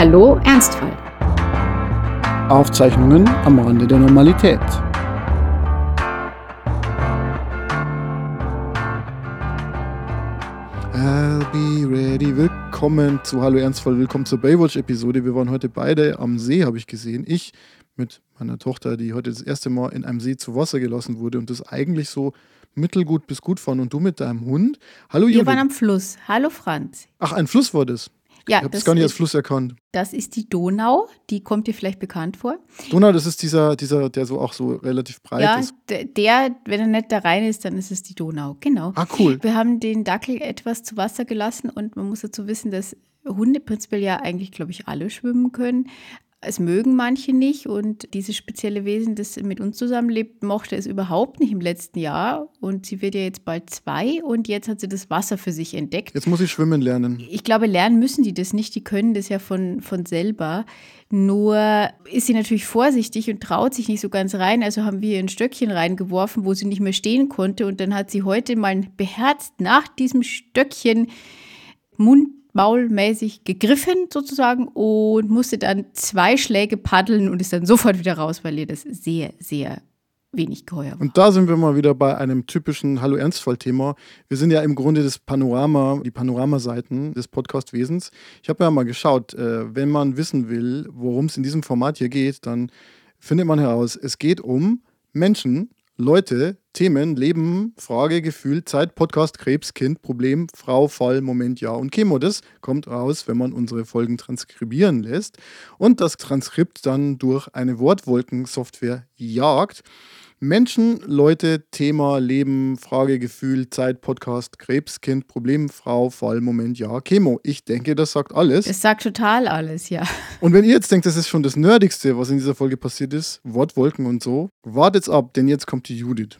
Hallo Ernstfall. Aufzeichnungen am Rande der Normalität. I'll be ready. Willkommen zu Hallo Ernstfall. Willkommen zur Baywatch-Episode. Wir waren heute beide am See, habe ich gesehen. Ich mit meiner Tochter, die heute das erste Mal in einem See zu Wasser gelassen wurde und das eigentlich so mittelgut bis gut fand. Und du mit deinem Hund. Hallo Wir Judith. waren am Fluss. Hallo Franz. Ach, ein Fluss war das. Ja, Ich habe das gar nicht als Fluss erkannt. das ist die Donau. Die kommt dir vielleicht bekannt vor. Donau, das ist dieser, dieser, der so auch so relativ breit ja, ist. d- der, wenn er nicht da rein ist, dann ist es die Donau. Genau. Ah, cool. Wir haben den Dackel etwas zu Wasser gelassen und man muss dazu wissen, dass Hunde prinzipiell ja eigentlich, glaube ich, alle schwimmen können. Es mögen manche nicht und dieses spezielle Wesen, das mit uns zusammenlebt, mochte es überhaupt nicht im letzten Jahr und sie wird ja jetzt bald zwei und jetzt hat sie das Wasser für sich entdeckt. Jetzt muss ich schwimmen lernen. Ich glaube, lernen müssen die das nicht, die können das ja von, von selber. Nur ist sie natürlich vorsichtig und traut sich nicht so ganz rein. Also haben wir ihr ein Stöckchen reingeworfen, wo sie nicht mehr stehen konnte. Und dann hat sie heute mal beherzt nach diesem Stöckchen mundmaulmäßig gegriffen sozusagen und musste dann zwei Schläge paddeln und ist dann sofort wieder raus, weil ihr das sehr, sehr wenig geheuer war. Und da sind wir mal wieder bei einem typischen Hallo Ernstfall-Thema. Wir sind ja im Grunde das Panorama, die Panoramaseiten des Podcast-Wesens. Ich habe ja mal geschaut, äh, wenn man wissen will, worum es in diesem Format hier geht, dann findet man heraus, es geht um Menschen, Leute, Themen, Leben, Frage, Gefühl, Zeit, Podcast, Krebs, Kind, Problem, Frau, Fall, Moment, Ja und Chemo. Das kommt raus, wenn man unsere Folgen transkribieren lässt und das Transkript dann durch eine Wortwolkensoftware jagt. Menschen, Leute, Thema, Leben, Frage, Gefühl, Zeit, Podcast, Krebs, Kind, Problem, Frau, Fall, Moment, Ja, Chemo. Ich denke, das sagt alles. Das sagt total alles, ja. Und wenn ihr jetzt denkt, das ist schon das Nerdigste, was in dieser Folge passiert ist, Wortwolken und so, wartet's ab, denn jetzt kommt die Judith.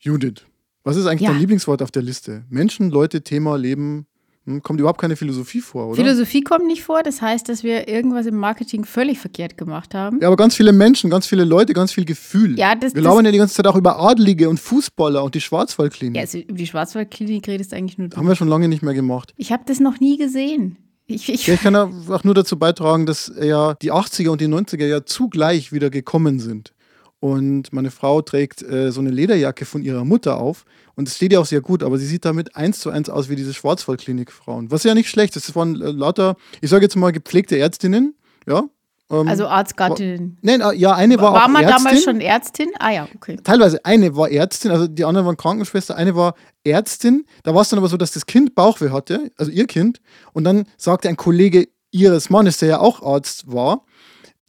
Judith, was ist eigentlich Ja. dein Lieblingswort auf der Liste? Menschen, Leute, Thema, Leben. Hm, kommt überhaupt keine Philosophie vor, oder? Philosophie kommt nicht vor, das heißt, dass wir irgendwas im Marketing völlig verkehrt gemacht haben. ja, aber ganz viele Menschen, ganz viele Leute, ganz viel Gefühl. Ja, das- Wir das- labern ja die ganze Zeit auch über Adelige und Fußballer und die Schwarzwaldklinik. Ja, also über die Schwarzwaldklinik redest eigentlich nur du. Haben wir schon lange nicht mehr gemacht. Ich habe das noch nie gesehen. Ich, ich, Ja, ich kann auch nur dazu beitragen, dass ja die 80er und die 90er ja zugleich wieder gekommen sind. Und meine Frau trägt äh, so eine Lederjacke von ihrer Mutter auf. Und es steht ihr auch sehr gut, aber sie sieht damit eins zu eins aus wie diese Schwarzwaldklinik-Frauen. Was ja nicht schlecht ist. Das waren äh, lauter, ich sage jetzt mal, gepflegte Ärztinnen. Ja. Ähm, also Arztgattin. nein, äh, ja, eine war, War, auch man Ärztin. damals schon Ärztin? Ah ja, okay. Teilweise eine war Ärztin, also die anderen waren Krankenschwester, eine war Ärztin. Da war es dann aber so, dass das Kind Bauchweh hatte, also ihr Kind. Und dann sagte ein Kollege ihres Mannes, der ja auch Arzt war,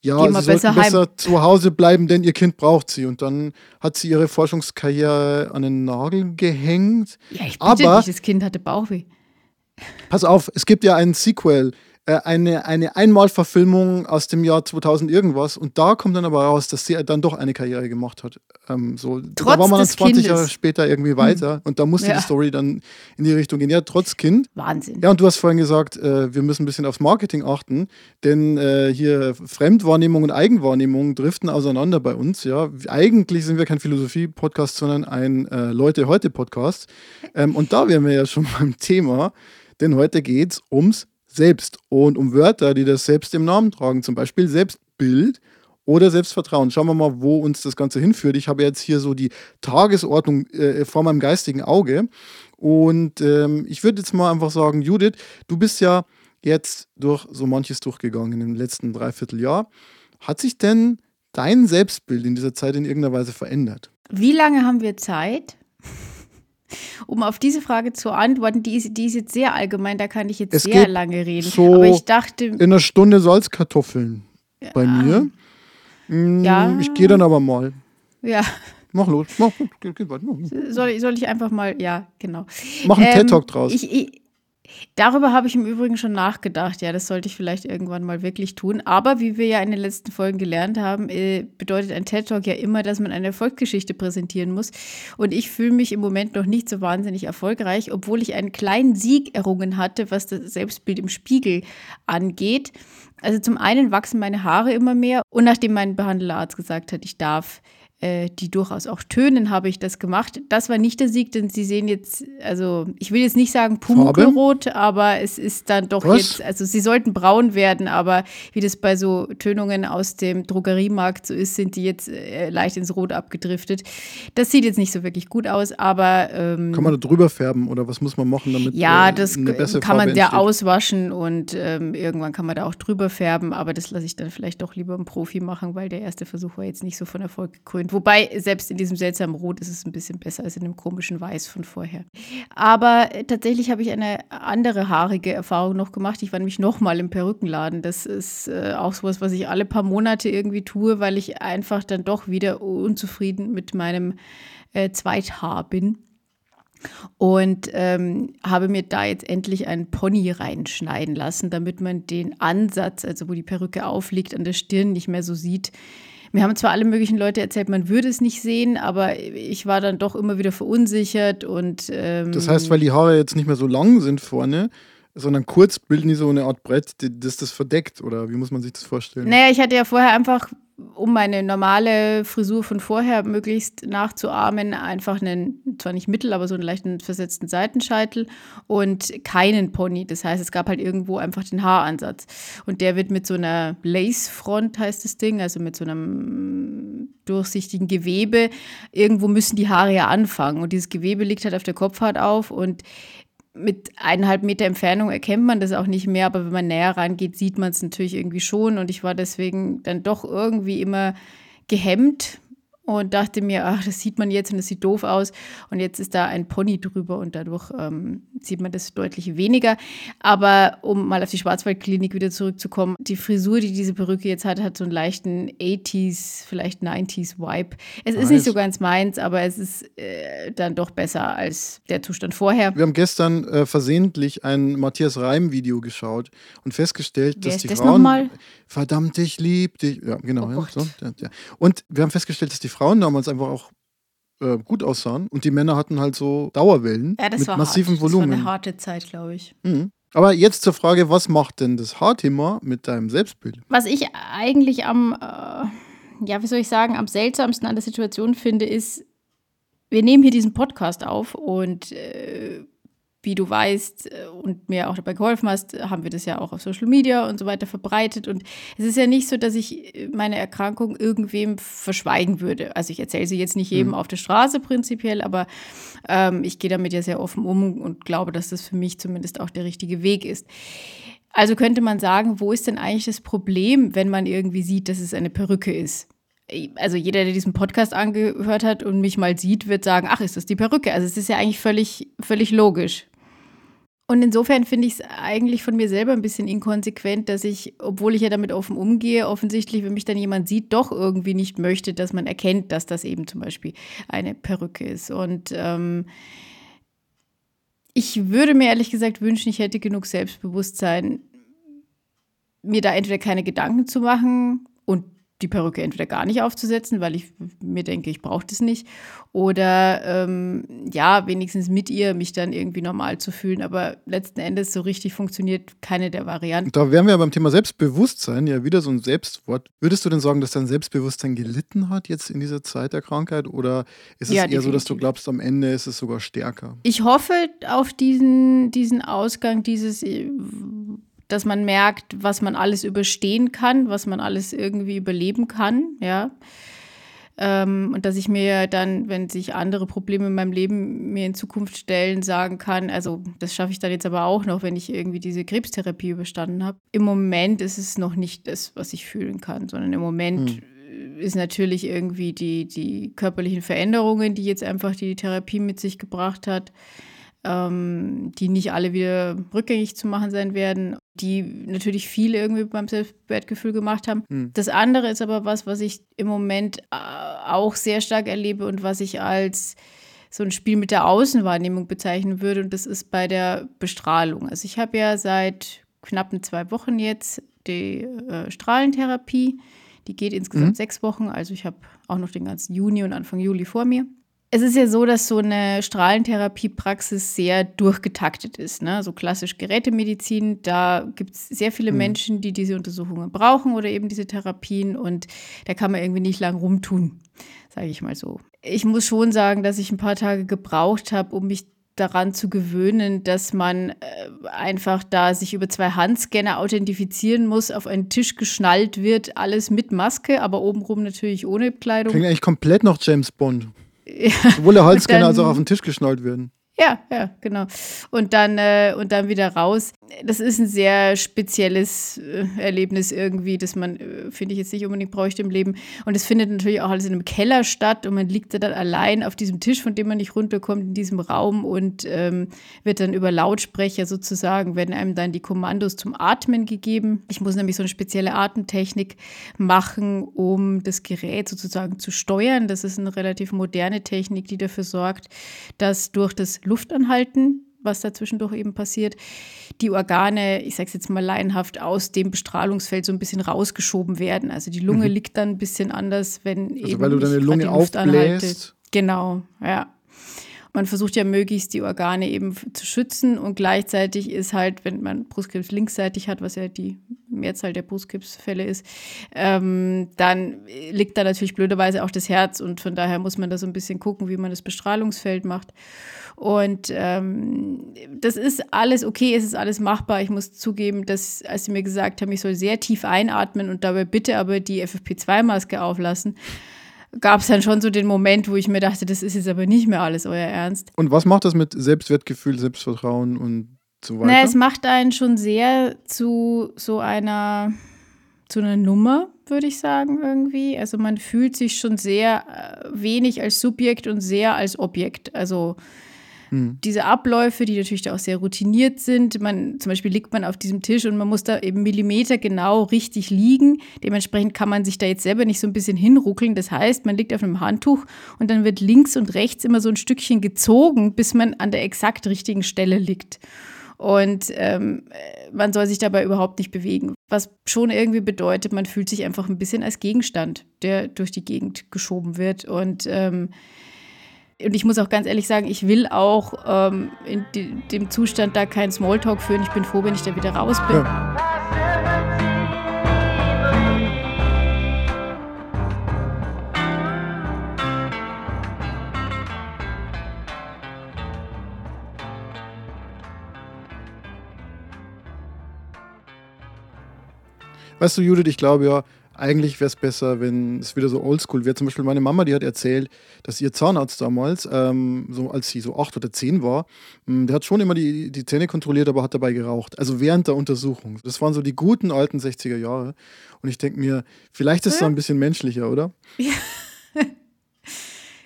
ja, sie besser besser, zu Hause bleiben, denn ihr Kind braucht sie. Und dann hat sie ihre Forschungskarriere an den Nagel gehängt. Ja, ich bitte Aber- dich, das Kind hatte Bauchweh. Pass auf, es gibt ja einen Sequel, eine, eine Einmalverfilmung aus dem Jahr 2000 irgendwas. Und da kommt dann aber raus, dass sie dann doch eine Karriere gemacht hat. Ähm, so, da Trotz war man dann des 20 Jahre Kindes. Hm. später irgendwie weiter. Und da musste Ja. die Story dann in die Richtung gehen. Ja, trotz Kind. Wahnsinn. Ja, und du hast vorhin gesagt, äh, wir müssen ein bisschen aufs Marketing achten, denn äh, hier Fremdwahrnehmung und Eigenwahrnehmung driften auseinander bei uns. Ja, eigentlich sind wir kein Philosophie-Podcast, sondern ein äh, Leute-heute-Podcast. Ähm, und da wären wir ja schon beim Thema, denn heute geht es ums Selbst und um Wörter, die das Selbst im Namen tragen, zum Beispiel Selbstbild oder Selbstvertrauen. Schauen wir mal, wo uns das Ganze hinführt. Ich habe jetzt hier so die Tagesordnung äh, vor meinem geistigen Auge. Und ähm, ich würde jetzt mal einfach sagen, Judith, du bist ja jetzt durch so manches durchgegangen im letzten Dreivierteljahr. Hat sich denn dein Selbstbild in dieser Zeit in irgendeiner Weise verändert? Wie lange haben wir Zeit? Um auf diese Frage zu antworten, die ist, die ist jetzt sehr allgemein, da kann ich jetzt Es sehr geht lange reden. so Aber ich dachte, In einer Stunde Salzkartoffeln bei mir. Mm, Ja. Ich gehe dann aber mal. ja, Mach los. Mach, geh, geh weiter. Mach, soll, ich- soll ich einfach mal, ja, genau. mach einen Ähm, TED-Talk draus. Ich, ich, darüber habe ich im Übrigen schon nachgedacht. Ja, das sollte ich vielleicht irgendwann mal wirklich tun. Aber wie wir ja in den letzten Folgen gelernt haben, äh, bedeutet ein TED-Talk ja immer, dass man eine Erfolgsgeschichte präsentieren muss. Und ich fühle mich im Moment noch nicht so wahnsinnig erfolgreich, obwohl ich einen kleinen Sieg errungen hatte, was das Selbstbild im Spiegel angeht. Also zum einen wachsen meine Haare immer mehr und nachdem mein Behandelarzt gesagt hat, ich darf die durchaus auch tönen, habe ich das gemacht. Das war nicht der Sieg, denn sie sehen jetzt, also ich will jetzt nicht sagen Pumuckl-rot, aber es ist dann doch Was? jetzt, also sie sollten braun werden, aber wie das bei so Tönungen aus dem Drogeriemarkt so ist, sind die jetzt äh, leicht ins Rot abgedriftet. Das sieht jetzt nicht so wirklich gut aus, aber ähm, Kann man da drüber färben oder was muss man machen, damit ja, äh, das bessere kann man Farbe ja entsteht? auswaschen und ähm, irgendwann kann man da auch drüber färben, aber das lasse ich dann vielleicht doch lieber im Profi machen, weil der erste Versuch war jetzt nicht so von Erfolg gekrönt. Wobei, selbst in diesem seltsamen Rot ist es ein bisschen besser als in dem komischen Weiß von vorher. Aber äh, tatsächlich habe ich eine andere haarige Erfahrung noch gemacht. Ich war nämlich nochmal im Perückenladen. Das ist äh, auch sowas, was ich alle paar Monate irgendwie tue, weil ich einfach dann doch wieder unzufrieden mit meinem äh, Zweithaar bin und ähm, habe mir da jetzt endlich einen Pony reinschneiden lassen, damit man den Ansatz, also wo die Perücke aufliegt, an der Stirn nicht mehr so sieht. Mir haben zwar alle möglichen Leute erzählt, man würde es nicht sehen, aber ich war dann doch immer wieder verunsichert und ähm, Das heißt, weil die Haare jetzt nicht mehr so lang sind vorne, sondern kurz bilden die so eine Art Brett, das das verdeckt oder wie muss man sich das vorstellen? Naja, ich hatte ja vorher einfach, um meine normale Frisur von vorher möglichst nachzuahmen, einfach einen, zwar nicht mittel, aber so einen leichten versetzten Seitenscheitel und keinen Pony. Das heißt, es gab halt irgendwo einfach den Haaransatz. Und der wird mit so einer Lace-Front, heißt das Ding, also mit so einem durchsichtigen Gewebe. Irgendwo müssen die Haare ja anfangen. Und dieses Gewebe liegt halt auf der Kopfhaut auf und mit eineinhalb Meter Entfernung erkennt man das auch nicht mehr, aber wenn man näher rangeht, sieht man es natürlich irgendwie schon. Und ich war deswegen dann doch irgendwie immer gehemmt und dachte mir, ach, das sieht man jetzt und das sieht doof aus. Und jetzt ist da ein Pony drüber und dadurch ähm, sieht man das deutlich weniger. Aber um mal auf die Schwarzwaldklinik wieder zurückzukommen, die Frisur, die diese Perücke jetzt hat, hat so einen leichten 80s, vielleicht 90s Vibe. Es ist Nice. nicht so ganz meins, aber es ist äh, dann doch besser als der Zustand vorher. Wir haben gestern äh, versehentlich ein Matthias Reim-Video geschaut und festgestellt, Wer dass ist die das Frauen. Verdammt, ich lieb dich. Ja, genau. Oh ja, so, ja, ja. Und wir haben festgestellt, dass die Frauen damals einfach auch äh, gut aussahen und die Männer hatten halt so Dauerwellen Ja, das mit war massivem hart. Das war Volumen. eine harte Zeit, glaube ich. Mhm. Aber jetzt zur Frage, was macht denn das Haarthema mit deinem Selbstbild? Was ich eigentlich am, äh, ja, wie soll ich sagen, am seltsamsten an der Situation finde, ist, wir nehmen hier diesen Podcast auf und äh, wie du weißt äh, und mir auch dabei geholfen hast, haben wir das ja auch auf Social Media und so weiter verbreitet. Und es ist ja nicht so, dass ich äh, meine Erkrankung irgendwem verschweigen würde. Also ich erzähle sie jetzt nicht jedem auf der Straße prinzipiell, aber ähm, ich gehe damit ja sehr offen um und glaube, dass das für mich zumindest auch der richtige Weg ist. Also könnte man sagen, wo ist denn eigentlich das Problem, wenn man irgendwie sieht, dass es eine Perücke ist? Also jeder, der diesen Podcast angehört hat und mich mal sieht, wird sagen, ach, ist das die Perücke? Also es ist ja eigentlich völlig, völlig logisch. Und insofern finde ich es eigentlich von mir selber ein bisschen inkonsequent, dass ich, obwohl ich ja damit offen umgehe, offensichtlich, wenn mich dann jemand sieht, doch irgendwie nicht möchte, dass man erkennt, dass das eben zum Beispiel eine Perücke ist. Und ähm, ich würde mir ehrlich gesagt wünschen, ich hätte genug Selbstbewusstsein, mir da entweder keine Gedanken zu machen und die Perücke entweder gar nicht aufzusetzen, weil ich mir denke, ich brauche das nicht. Oder ähm, ja, wenigstens mit ihr mich dann irgendwie normal zu fühlen. Aber letzten Endes so richtig funktioniert keine der Varianten. Da wären wir beim Thema Selbstbewusstsein, ja wieder so ein Selbstwort. Würdest du denn sagen, dass dein Selbstbewusstsein gelitten hat jetzt in dieser Zeit der Krankheit? Oder ist es Ja, eher so, dass du definitiv. glaubst, am Ende ist es sogar stärker? Ich hoffe auf diesen, diesen Ausgang, dieses, äh, dass man merkt, was man alles überstehen kann, was man alles irgendwie überleben kann, ja. Ähm, und dass ich mir dann, wenn sich andere Probleme in meinem Leben mir in Zukunft stellen, sagen kann, also das schaffe ich dann jetzt aber auch noch, wenn ich irgendwie diese Krebstherapie überstanden habe. Im Moment ist es noch nicht das, was ich fühlen kann, sondern im Moment äh, ist natürlich irgendwie die, die körperlichen Veränderungen, die jetzt einfach die Therapie mit sich gebracht hat, ähm, die nicht alle wieder rückgängig zu machen sein werden, die natürlich viel irgendwie beim Selbstwertgefühl gemacht haben. Hm. Das andere ist aber was, was ich im Moment äh, auch sehr stark erlebe und was ich als so ein Spiel mit der Außenwahrnehmung bezeichnen würde. Und das ist bei der Bestrahlung. Also ich habe ja seit knappen zwei Wochen jetzt die äh, Strahlentherapie. Die geht insgesamt Mhm. sechs Wochen. Also ich habe auch noch den ganzen Juni und Anfang Juli vor mir. Es ist ja so, dass so eine Strahlentherapiepraxis sehr durchgetaktet ist. Ne? So klassisch Gerätemedizin, da gibt es sehr viele mhm. Menschen, die diese Untersuchungen brauchen oder eben diese Therapien und da kann man irgendwie nicht lang rumtun, sage ich mal so. Ich muss schon sagen, dass ich ein paar Tage gebraucht habe, um mich daran zu gewöhnen, dass man äh, einfach da sich über zwei Handscanner authentifizieren muss, auf einen Tisch geschnallt wird, alles mit Maske, aber obenrum natürlich ohne Kleidung. Klingt eigentlich komplett noch James Bond. Sowohl der Holzscanner als auch auf den Tisch geschnallt werden. Ja, ja, genau. Und dann, äh, und dann wieder raus. Das ist ein sehr spezielles äh, Erlebnis irgendwie, das man, äh, finde ich, jetzt nicht unbedingt bräuchte im Leben. Und es findet natürlich auch alles in einem Keller statt und man liegt da dann allein auf diesem Tisch, von dem man nicht runterkommt, in diesem Raum und ähm, wird dann über Lautsprecher sozusagen, werden einem dann die Kommandos zum Atmen gegeben. Ich muss nämlich so eine spezielle Atemtechnik machen, um das Gerät sozusagen zu steuern. Das ist eine relativ moderne Technik, die dafür sorgt, dass durch das Luft anhalten, was da zwischendurch eben passiert, die Organe, ich sage es jetzt mal laienhaft, aus dem Bestrahlungsfeld so ein bisschen rausgeschoben werden. Also die Lunge mhm. liegt dann ein bisschen anders, wenn also eben weil du deine Lunge aufbläst. Genau, ja. Man versucht ja möglichst die Organe eben zu schützen und gleichzeitig ist halt, wenn man Brustkrebs linksseitig hat, was ja die Mehrzahl der Brustkrebsfälle ist, ähm, dann liegt da natürlich blöderweise auch das Herz und von daher muss man da so ein bisschen gucken, wie man das Bestrahlungsfeld macht. Und ähm, das ist alles okay, es ist alles machbar. Ich muss zugeben, dass, als sie mir gesagt haben, ich soll sehr tief einatmen und dabei bitte aber die FFP2-Maske auflassen, gab es dann schon so den Moment, wo ich mir dachte, das ist jetzt aber nicht mehr alles euer Ernst. Und was macht das mit Selbstwertgefühl, Selbstvertrauen und so weiter? Na, es macht einen schon sehr zu so einer, zu einer Nummer, würde ich sagen, irgendwie. Also man fühlt sich schon sehr äh, wenig als Subjekt und sehr als Objekt. Also hm. Diese Abläufe, die natürlich auch sehr routiniert sind. Man, zum Beispiel liegt man auf diesem Tisch und man muss da eben Millimeter genau richtig liegen. Dementsprechend kann man sich da jetzt selber nicht so ein bisschen hinruckeln. Das heißt, man liegt auf einem Handtuch und dann wird links und rechts immer so ein Stückchen gezogen, bis man an der exakt richtigen Stelle liegt. Und ähm, man soll sich dabei überhaupt nicht bewegen. Was schon irgendwie bedeutet, man fühlt sich einfach ein bisschen als Gegenstand, der durch die Gegend geschoben wird. Und ähm, und ich muss auch ganz ehrlich sagen, ich will auch ähm, in dem Zustand da keinen Smalltalk führen. Ich bin froh, wenn ich da wieder raus bin. Ja. Weißt du, Judith, ich glaube ja, eigentlich wäre es besser, wenn es wieder so oldschool wäre. Zum Beispiel meine Mama, die hat erzählt, dass ihr Zahnarzt damals, ähm, so als sie so acht oder zehn war, mh, hm, der hat schon immer die, die Zähne kontrolliert, aber hat dabei geraucht. Also während der Untersuchung. Das waren so die guten alten 60er Jahre. Und ich denke mir, vielleicht ist es ja. ein bisschen menschlicher, oder? Ja.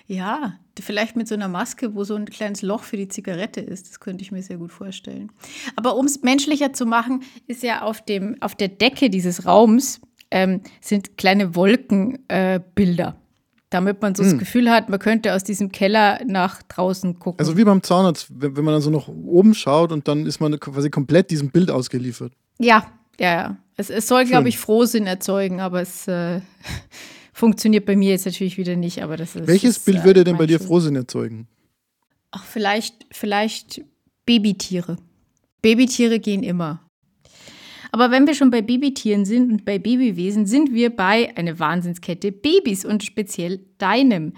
ja, vielleicht mit so einer Maske, wo so ein kleines Loch für die Zigarette ist. Das könnte ich mir sehr gut vorstellen. Aber um es menschlicher zu machen, ist ja auf, dem, auf der Decke dieses Raums ähm, sind kleine Wolkenbilder. Äh, damit man so hm. das Gefühl hat, man könnte aus diesem Keller nach draußen gucken. Also wie beim Zahnarzt, wenn, wenn man dann so nach oben schaut und dann ist man quasi komplett diesem Bild ausgeliefert. Ja, ja, ja. Es, es soll, glaube ich, Frohsinn erzeugen, aber es äh, funktioniert bei mir jetzt natürlich wieder nicht. Aber das ist, Welches ist, Bild äh, würde denn bei dir Frohsinn erzeugen? Ach, vielleicht, vielleicht Babytiere. Babytiere gehen immer. Aber wenn wir schon bei Babytieren sind und bei Babywesen, sind wir bei einer Wahnsinnskette Babys und speziell deinem.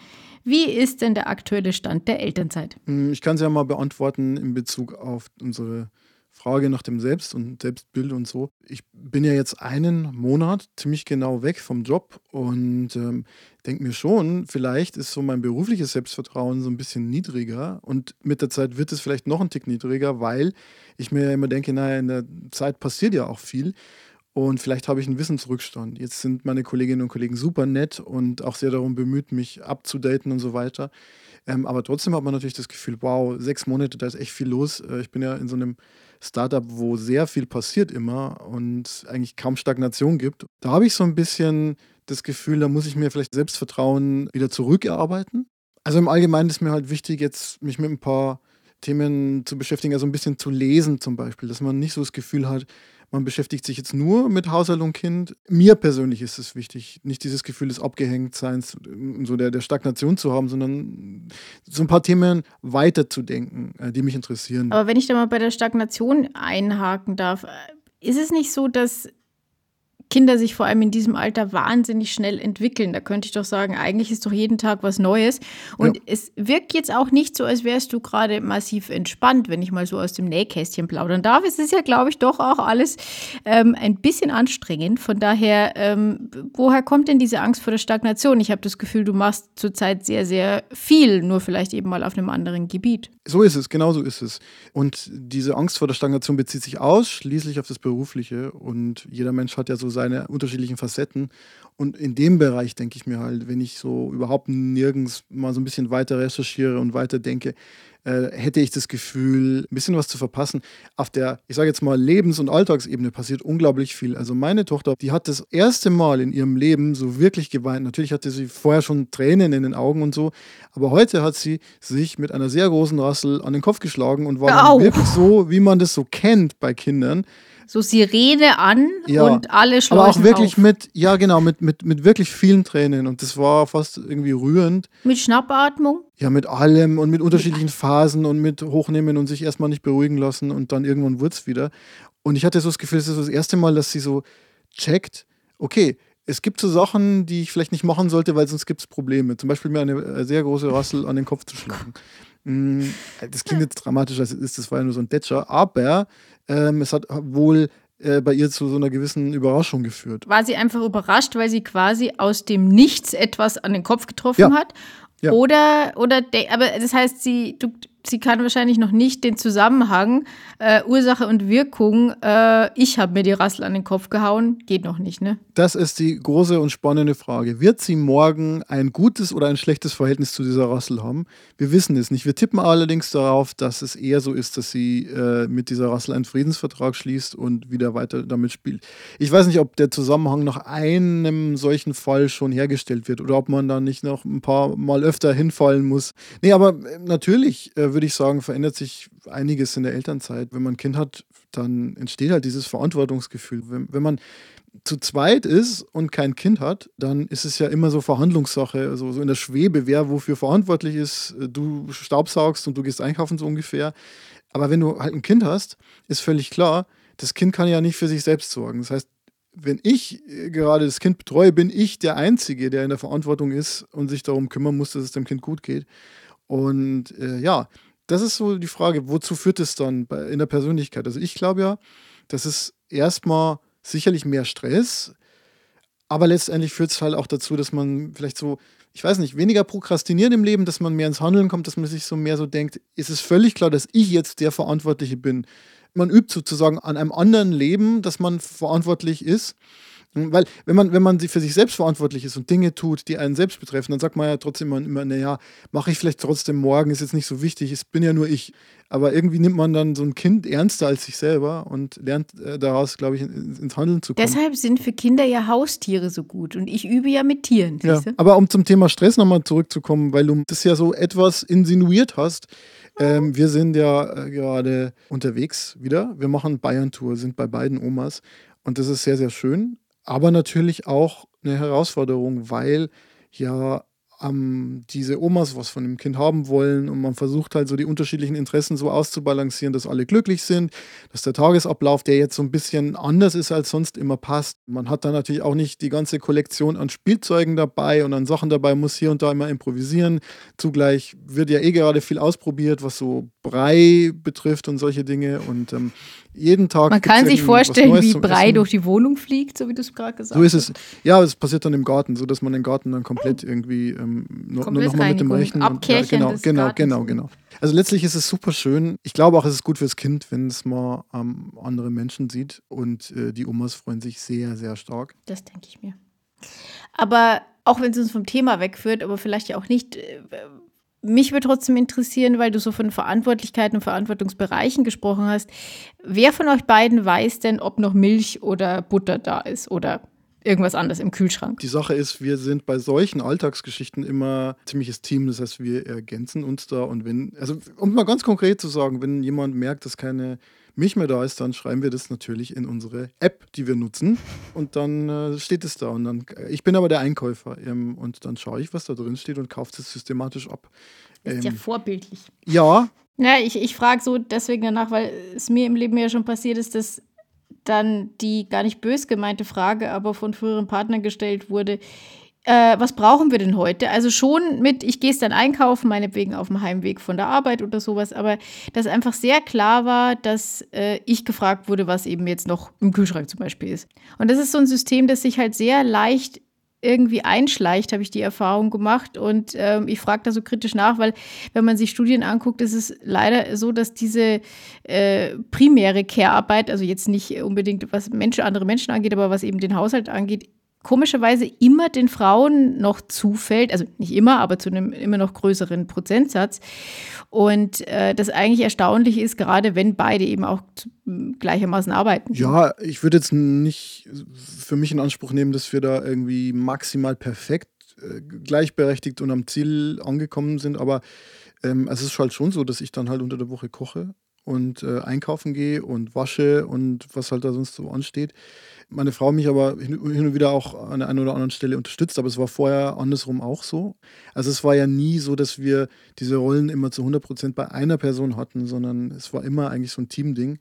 Wie ist denn der aktuelle Stand der Elternzeit? Hm, ich kann es ja mal beantworten in Bezug auf unsere Frage nach dem Selbst und Selbstbild und so. Ich bin ja jetzt einen Monat ziemlich genau weg vom Job und ähm, denke mir schon, vielleicht ist so mein berufliches Selbstvertrauen so ein bisschen niedriger und mit der Zeit wird es vielleicht noch ein Tick niedriger, weil ich mir ja immer denke, naja, in der Zeit passiert ja auch viel und vielleicht habe ich einen Wissensrückstand. Jetzt sind meine Kolleginnen und Kollegen super nett und auch sehr darum bemüht, mich abzudaten und so weiter. Ähm, aber trotzdem hat man natürlich das Gefühl, wow, sechs Monate, da ist echt viel los. Äh, ich bin ja in so einem Startup, wo sehr viel passiert immer und eigentlich kaum Stagnation gibt. Da habe ich so ein bisschen das Gefühl, da muss ich mir vielleicht Selbstvertrauen wieder zurückerarbeiten. Also im Allgemeinen ist mir halt wichtig, jetzt mich mit ein paar Themen zu beschäftigen, also ein bisschen zu lesen zum Beispiel, dass man nicht so das Gefühl hat, man beschäftigt sich jetzt nur mit Haushalt und Kind. Mir persönlich ist es wichtig, nicht dieses Gefühl des Abgehängtseins, so der, der Stagnation zu haben, sondern so ein paar Themen weiterzudenken, äh, die mich interessieren. Aber wenn ich da mal bei der Stagnation einhaken darf, äh, ist es nicht so, dass Kinder sich vor allem in diesem Alter wahnsinnig schnell entwickeln. Da könnte ich doch sagen, eigentlich ist doch jeden Tag was Neues. Und ja. es wirkt jetzt auch nicht so, als wärst du gerade massiv entspannt, wenn ich mal so aus dem Nähkästchen plaudern darf. Es ist ja, glaube ich, doch auch alles ähm, ein bisschen anstrengend. Von daher, ähm, woher kommt denn diese Angst vor der Stagnation? Ich habe das Gefühl, du machst zurzeit sehr, sehr viel, nur vielleicht eben mal auf einem anderen Gebiet. So ist es, genau so ist es. Und diese Angst vor der Stagnation bezieht sich ausschließlich auf das Berufliche. Und jeder Mensch hat ja so seine unterschiedlichen Facetten. Und in dem Bereich denke ich mir halt, wenn ich so überhaupt nirgends mal so ein bisschen weiter recherchiere und weiter denke, äh, hätte ich das Gefühl, ein bisschen was zu verpassen. Auf der, ich sage jetzt mal, Lebens- und Alltagsebene passiert unglaublich viel. Also meine Tochter, die hat das erste Mal in ihrem Leben so wirklich geweint. Natürlich hatte sie vorher schon Tränen in den Augen und so, aber heute hat sie sich mit einer sehr großen Rassel an den Kopf geschlagen und war wirklich so, wie man das so kennt bei Kindern so Sirene an ja, und alle Schleusen Aber auch wirklich auf. mit, ja genau, mit, mit, mit wirklich vielen Tränen und das war fast irgendwie rührend. Mit Schnappatmung? Ja, mit allem und mit unterschiedlichen Phasen und mit Hochnehmen und sich erstmal nicht beruhigen lassen und dann irgendwann wurde es wieder. Und ich hatte so das Gefühl, es ist das erste Mal, dass sie so checkt, okay, es gibt so Sachen, die ich vielleicht nicht machen sollte, weil sonst gibt es Probleme. Zum Beispiel mir eine äh, sehr große Rassel an den Kopf zu schlagen. Mm, das klingt jetzt dramatisch, als ist, das war ja nur so ein Detscher, aber ähm, es hat wohl äh, bei ihr zu so einer gewissen Überraschung geführt. War sie einfach überrascht, weil sie quasi aus dem Nichts etwas an den Kopf getroffen ja. hat? Ja. Oder, oder, aber das heißt, sie, du, sie kann wahrscheinlich noch nicht den Zusammenhang äh, Ursache und Wirkung, äh, ich habe mir die Rassel an den Kopf gehauen, geht noch nicht, ne? Das ist die große und spannende Frage. Wird sie morgen ein gutes oder ein schlechtes Verhältnis zu dieser Rassel haben? Wir wissen es nicht. Wir tippen allerdings darauf, dass es eher so ist, dass sie äh, mit dieser Rassel einen Friedensvertrag schließt und wieder weiter damit spielt. Ich weiß nicht, ob der Zusammenhang nach einem solchen Fall schon hergestellt wird oder ob man da nicht noch ein paar Mal öfter hinfallen muss. Nee, aber äh, natürlich äh, würde ich sagen, verändert sich einiges in der Elternzeit. Wenn man ein Kind hat, dann entsteht halt dieses Verantwortungsgefühl. Wenn, wenn man zu zweit ist und kein Kind hat, dann ist es ja immer so Verhandlungssache, also so in der Schwebe, wer wofür verantwortlich ist. Du staubsaugst und du gehst einkaufen so ungefähr. Aber wenn du halt ein Kind hast, ist völlig klar, das Kind kann ja nicht für sich selbst sorgen. Das heißt, wenn ich gerade das Kind betreue, bin ich der Einzige, der in der Verantwortung ist und sich darum kümmern muss, dass es dem Kind gut geht. Und äh, ja, das ist so die Frage, wozu führt es dann in der Persönlichkeit? Also ich glaube ja, das ist erstmal sicherlich mehr Stress, aber letztendlich führt es halt auch dazu, dass man vielleicht so, ich weiß nicht, weniger prokrastiniert im Leben, dass man mehr ins Handeln kommt, dass man sich so mehr so denkt, ist es völlig klar, dass ich jetzt der Verantwortliche bin. Man übt sozusagen an einem anderen Leben, dass man verantwortlich ist. Weil, wenn man, wenn man für sich selbst verantwortlich ist und Dinge tut, die einen selbst betreffen, dann sagt man ja trotzdem immer, naja, mache ich vielleicht trotzdem morgen, ist jetzt nicht so wichtig, es bin ja nur ich. Aber irgendwie nimmt man dann so ein Kind ernster als sich selber und lernt äh, daraus, glaube ich, ins Handeln zu kommen. Deshalb sind für Kinder ja Haustiere so gut und ich übe ja mit Tieren. Ja, aber um zum Thema Stress nochmal zurückzukommen, weil du das ja so etwas insinuiert hast, ähm, wir sind ja äh, gerade unterwegs wieder. Wir machen Bayern-Tour, sind bei beiden Omas. Und das ist sehr, sehr schön aber natürlich auch eine Herausforderung, weil ja ähm, diese Omas was von dem Kind haben wollen und man versucht halt so die unterschiedlichen Interessen so auszubalancieren, dass alle glücklich sind, dass der Tagesablauf, der jetzt so ein bisschen anders ist als sonst immer passt. Man hat dann natürlich auch nicht die ganze Kollektion an Spielzeugen dabei und an Sachen dabei, muss hier und da immer improvisieren. Zugleich wird ja eh gerade viel ausprobiert, was so Brei betrifft und solche Dinge und ähm, jeden Tag. Man kann sich vorstellen, wie Brei durch die Wohnung fliegt, so wie du es gerade gesagt hast. So ist es. Ja, es passiert dann im Garten, so dass man den Garten dann komplett irgendwie ähm, nur, nur noch mal mit dem Rechten. Ja, genau, genau, genau, genau. Also letztlich ist es super schön. Ich glaube auch, es ist gut fürs Kind, wenn es mal ähm, andere Menschen sieht und äh, die Omas freuen sich sehr, sehr stark. Das denke ich mir. Aber auch wenn es uns vom Thema wegführt, aber vielleicht ja auch nicht. Äh, mich würde trotzdem interessieren, weil du so von Verantwortlichkeiten und Verantwortungsbereichen gesprochen hast. Wer von euch beiden weiß denn, ob noch Milch oder Butter da ist oder irgendwas anderes im Kühlschrank? Die Sache ist, wir sind bei solchen Alltagsgeschichten immer ziemliches Team. Das heißt, wir ergänzen uns da und wenn, also um mal ganz konkret zu sagen, wenn jemand merkt, dass keine Milch mehr da ist, dann schreiben wir das natürlich in unsere App, die wir nutzen. Und dann äh, steht es da. Und dann, ich bin aber der Einkäufer. Ähm, und dann schaue ich, was da drin steht und kaufe es systematisch ab. Das ist ja ähm, vorbildlich. Ja. Ja, ich, ich frage so deswegen danach, weil es mir im Leben ja schon passiert ist, dass dann die gar nicht bös gemeinte Frage, aber von früheren Partnern gestellt wurde, äh, was brauchen wir denn heute? Also schon mit, ich gehe es dann einkaufen, meinetwegen auf dem Heimweg von der Arbeit oder sowas, aber dass einfach sehr klar war, dass äh, ich gefragt wurde, was eben jetzt noch im Kühlschrank zum Beispiel ist. Und das ist so ein System, das sich halt sehr leicht irgendwie einschleicht, habe ich die Erfahrung gemacht. Und ähm, ich frage da so kritisch nach, weil wenn man sich Studien anguckt, ist es leider so, dass diese äh, primäre Care-Arbeit, also jetzt nicht unbedingt was Menschen, andere Menschen angeht, aber was eben den Haushalt angeht, komischerweise immer den Frauen noch zufällt, also nicht immer, aber zu einem immer noch größeren Prozentsatz. Und äh, das eigentlich erstaunlich ist, gerade wenn beide eben auch gleichermaßen arbeiten. Ja, ich würde jetzt nicht für mich in Anspruch nehmen, dass wir da irgendwie maximal perfekt äh, gleichberechtigt und am Ziel angekommen sind, aber ähm, es ist halt schon so, dass ich dann halt unter der Woche koche und äh, einkaufen gehe und wasche und was halt da sonst so ansteht meine Frau mich aber hin und wieder auch an der einen oder anderen Stelle unterstützt, aber es war vorher andersrum auch so. Also es war ja nie so, dass wir diese Rollen immer zu 100 Prozent bei einer Person hatten, sondern es war immer eigentlich so ein Teamding.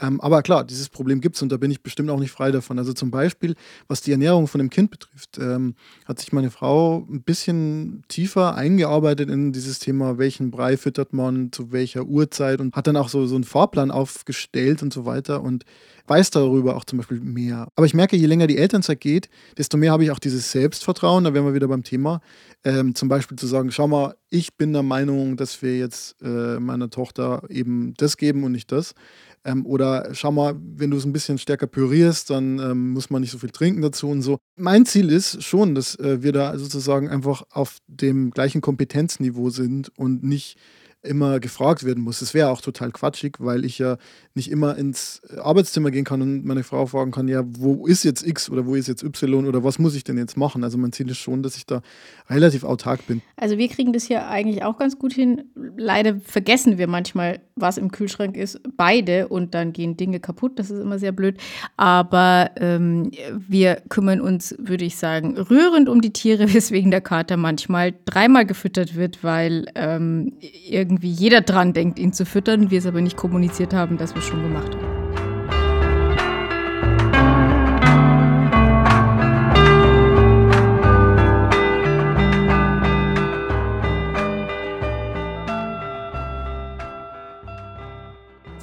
Ähm, aber klar, dieses Problem gibt es und da bin ich bestimmt auch nicht frei davon. Also zum Beispiel, was die Ernährung von dem Kind betrifft, ähm, hat sich meine Frau ein bisschen tiefer eingearbeitet in dieses Thema, welchen Brei füttert man, zu welcher Uhrzeit und hat dann auch so, so einen Fahrplan aufgestellt und so weiter und weiß darüber auch zum Beispiel mehr. Aber ich merke, je länger die Elternzeit geht, desto mehr habe ich auch dieses Selbstvertrauen, da wären wir wieder beim Thema, ähm, zum Beispiel zu sagen, schau mal, ich bin der Meinung, dass wir jetzt äh, meiner Tochter eben das geben und nicht das. Ähm, oder schau mal, wenn du es ein bisschen stärker pürierst, dann ähm, muss man nicht so viel trinken dazu und so. Mein Ziel ist schon, dass äh, wir da sozusagen einfach auf dem gleichen Kompetenzniveau sind und nicht immer gefragt werden muss. Das wäre auch total quatschig, weil ich ja nicht immer ins Arbeitszimmer gehen kann und meine Frau fragen kann, ja, wo ist jetzt X oder wo ist jetzt Y oder was muss ich denn jetzt machen? Also mein Ziel ist schon, dass ich da relativ autark bin. Also wir kriegen das hier eigentlich auch ganz gut hin. Leider vergessen wir manchmal, was im Kühlschrank ist, beide und dann gehen Dinge kaputt. Das ist immer sehr blöd. Aber ähm, wir kümmern uns, würde ich sagen, rührend um die Tiere, weswegen der Kater manchmal dreimal gefüttert wird, weil ähm, irgendwie jeder dran denkt, ihn zu füttern, wir es aber nicht kommuniziert haben, dass wir schon gemacht haben.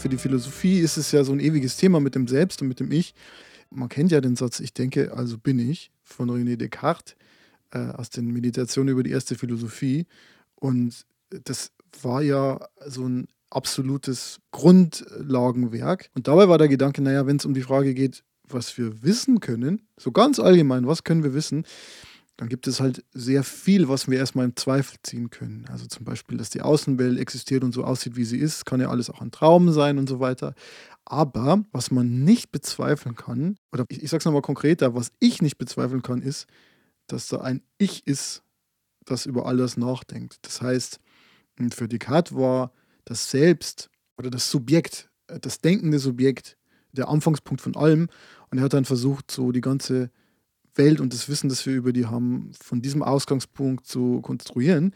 Für die Philosophie ist es ja so ein ewiges Thema mit dem Selbst und mit dem Ich. Man kennt ja den Satz, ich denke, also bin ich, von René Descartes äh, aus den Meditationen über die erste Philosophie. Und das war ja so ein absolutes Grundlagenwerk. Und dabei war der Gedanke, naja, wenn es um die Frage geht, was wir wissen können, so ganz allgemein, was können wir wissen, dann gibt es halt sehr viel, was wir erstmal in Zweifel ziehen können. Also zum Beispiel, dass die Außenwelt existiert und so aussieht, wie sie ist, kann ja alles auch ein Traum sein und so weiter. Aber was man nicht bezweifeln kann, oder ich, ich sage es nochmal konkreter, was ich nicht bezweifeln kann, ist, dass da ein Ich ist, das über alles nachdenkt. Das heißt, für Descartes war das Selbst oder das Subjekt, äh, das denkende Subjekt, der Anfangspunkt von allem. Und er hat dann versucht, so die ganze Welt und das Wissen, das wir über die haben, von diesem Ausgangspunkt zu konstruieren.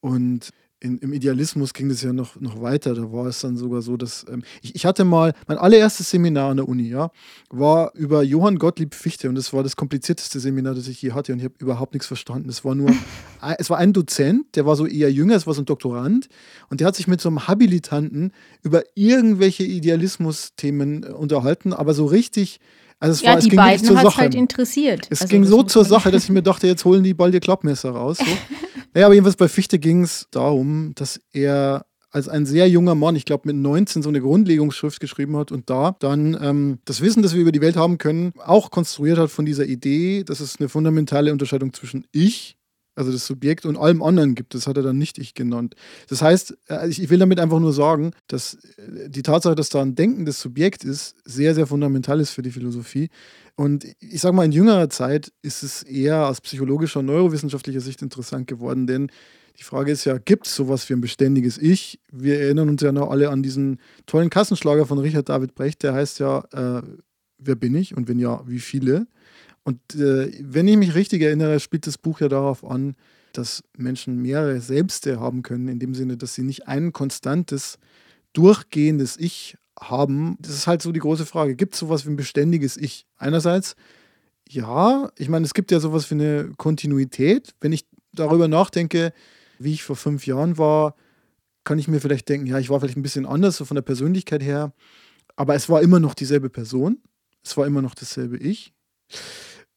Und in, im Idealismus ging das ja noch, noch weiter. Da war es dann sogar so, dass ähm, ich, ich hatte mal, mein allererstes Seminar an der Uni, ja, war über Johann Gottlieb Fichte und das war das komplizierteste Seminar, das ich je hatte und ich habe überhaupt nichts verstanden. Es war nur, es war ein Dozent, der war so eher jünger, es war so ein Doktorand und der hat sich mit so einem Habilitanten über irgendwelche Idealismus-Themen äh, unterhalten, aber so richtig also es ja, war, es die ging beiden zur hat Sache. halt interessiert. Es also ging so zur Sache, dass ich mir dachte, jetzt holen die bald ihr Klappmesser raus. So. naja, aber jedenfalls bei Fichte ging es darum, dass er als ein sehr junger Mann, ich glaube mit 19, so eine Grundlegungsschrift geschrieben hat und da dann ähm, das Wissen, das wir über die Welt haben können, auch konstruiert hat von dieser Idee, dass es eine fundamentale Unterscheidung zwischen Ich also das Subjekt und allem anderen gibt. Das hat er dann nicht ich genannt. Das heißt, äh, ich will damit einfach nur sagen, dass äh, die Tatsache, dass da ein denkendes Subjekt ist, sehr, sehr fundamental ist für die Philosophie. Und ich sage mal, in jüngerer Zeit ist es eher aus psychologischer, neurowissenschaftlicher Sicht interessant geworden, denn die Frage ist ja, gibt es sowas wie ein beständiges Ich? Wir erinnern uns ja noch alle an diesen tollen Kassenschlager von Richard David Brecht, der heißt ja, äh, wer bin ich und wenn ja, wie viele? Und äh, wenn ich mich richtig erinnere, spielt das Buch ja darauf an, dass Menschen mehrere Selbste haben können, in dem Sinne, dass sie nicht ein konstantes, durchgehendes Ich haben. Das ist halt so die große Frage. Gibt es sowas wie ein beständiges Ich? Einerseits, ja, ich meine, es gibt ja sowas wie eine Kontinuität. Wenn ich darüber nachdenke, wie ich vor fünf Jahren war, kann ich mir vielleicht denken, ja, ich war vielleicht ein bisschen anders, so von der Persönlichkeit her, aber es war immer noch dieselbe Person, es war immer noch dasselbe Ich.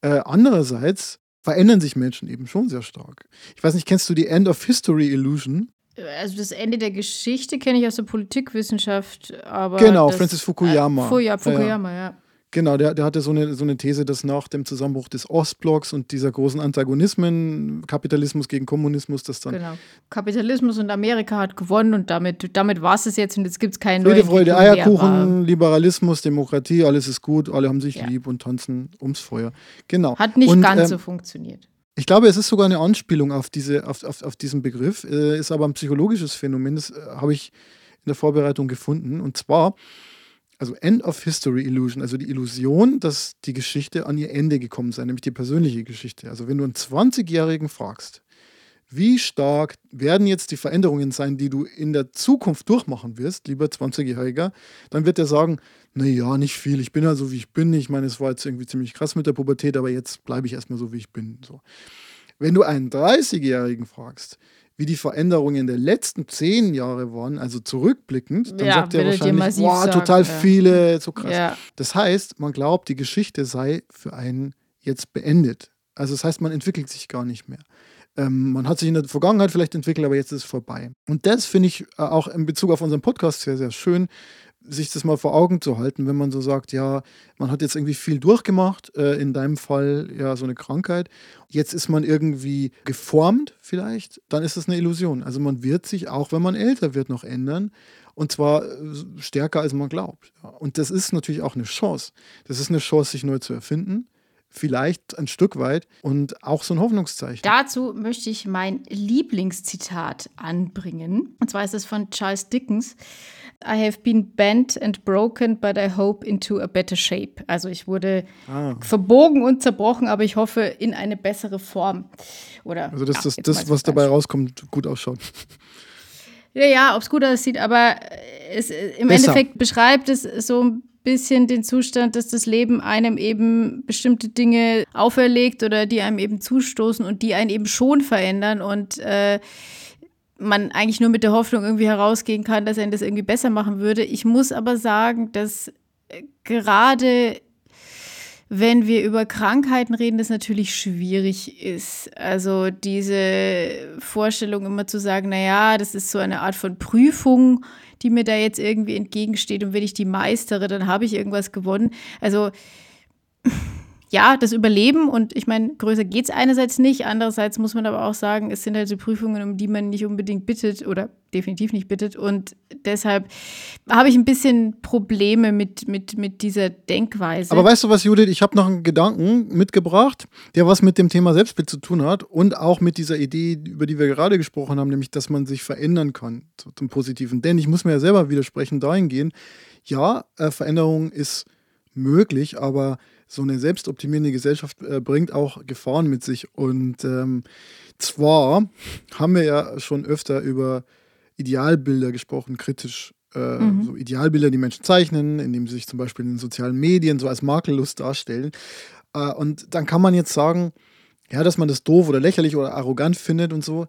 Äh, andererseits verändern sich Menschen eben schon sehr stark. Ich weiß nicht, kennst du die End of History Illusion? Also das Ende der Geschichte kenne ich aus der Politikwissenschaft, aber. Genau, Francis Fukuyama. Äh, Fukuyama, ja. ja. Genau, der, der hatte so eine, so eine These, dass nach dem Zusammenbruch des Ostblocks und dieser großen Antagonismen, Kapitalismus gegen Kommunismus, das dann. Genau. Kapitalismus und Amerika hat gewonnen und damit, damit war es es jetzt und jetzt gibt es keinen Friede, Freude, Eierkuchen, Liberalismus, Demokratie, alles ist gut, alle haben sich ja. lieb und tanzen ums Feuer. Genau. Hat nicht und, ganz ähm, so funktioniert. Ich glaube, es ist sogar eine Anspielung auf, diese, auf, auf, auf diesen Begriff, äh, ist aber ein psychologisches Phänomen, das äh, habe ich in der Vorbereitung gefunden. Und zwar also End of History Illusion, also die Illusion, dass die Geschichte an ihr Ende gekommen sei, nämlich die persönliche Geschichte. Also wenn du einen 20-Jährigen fragst, wie stark werden jetzt die Veränderungen sein, die du in der Zukunft durchmachen wirst, lieber 20-Jähriger, dann wird er sagen, naja, nicht viel, ich bin ja so, wie ich bin. Ich meine, es war jetzt irgendwie ziemlich krass mit der Pubertät, aber jetzt bleibe ich erstmal so, wie ich bin. So. Wenn du einen 30-Jährigen fragst, wie die Veränderungen der letzten zehn Jahre waren, also zurückblickend, dann ja, sagt er wahrscheinlich, boah, total sagen, viele, so krass. Ja. Das heißt, man glaubt, die Geschichte sei für einen jetzt beendet. Also das heißt, man entwickelt sich gar nicht mehr. Ähm, man hat sich in der Vergangenheit vielleicht entwickelt, aber jetzt ist es vorbei. Und das finde ich äh, auch in Bezug auf unseren Podcast sehr, sehr schön, sich das mal vor Augen zu halten, wenn man so sagt, ja, man hat jetzt irgendwie viel durchgemacht, äh, in deinem Fall ja so eine Krankheit, jetzt ist man irgendwie geformt vielleicht, dann ist das eine Illusion. Also man wird sich, auch wenn man älter wird, noch ändern und zwar äh, stärker, als man glaubt. Und das ist natürlich auch eine Chance. Das ist eine Chance, sich neu zu erfinden vielleicht ein Stück weit und auch so ein Hoffnungszeichen. Dazu möchte ich mein Lieblingszitat anbringen. Und zwar ist es von Charles Dickens. I have been bent and broken, but I hope into a better shape. Also ich wurde ah. verbogen und zerbrochen, aber ich hoffe in eine bessere Form. Oder, also dass ja, das, das was dabei rauskommt, gut ausschaut. Ja, ja, ob es gut aussieht, aber es, im Besser. Endeffekt beschreibt es so ein bisschen den Zustand, dass das Leben einem eben bestimmte Dinge auferlegt oder die einem eben zustoßen und die einen eben schon verändern und äh, man eigentlich nur mit der Hoffnung irgendwie herausgehen kann, dass er das irgendwie besser machen würde. Ich muss aber sagen, dass äh, gerade wenn wir über Krankheiten reden, das natürlich schwierig ist. Also diese Vorstellung immer zu sagen, naja, das ist so eine Art von Prüfung, die mir da jetzt irgendwie entgegensteht und wenn ich die meistere, dann habe ich irgendwas gewonnen. Also ja, das Überleben und ich meine, größer geht es einerseits nicht, andererseits muss man aber auch sagen, es sind halt so Prüfungen, um die man nicht unbedingt bittet oder definitiv nicht bittet und deshalb habe ich ein bisschen Probleme mit, mit, mit dieser Denkweise. Aber weißt du was, Judith, ich habe noch einen Gedanken mitgebracht, der was mit dem Thema Selbstbild zu tun hat und auch mit dieser Idee, über die wir gerade gesprochen haben, nämlich, dass man sich verändern kann zum Positiven. Denn ich muss mir ja selber widersprechen dahingehend, ja, äh, Veränderung ist möglich, aber so eine selbstoptimierende Gesellschaft äh, bringt auch Gefahren mit sich. Und ähm, zwar haben wir ja schon öfter über Idealbilder gesprochen, kritisch. Äh, mhm. So Idealbilder, die Menschen zeichnen, indem sie sich zum Beispiel in den sozialen Medien so als makellos darstellen. Äh, und dann kann man jetzt sagen, ja, dass man das doof oder lächerlich oder arrogant findet und so.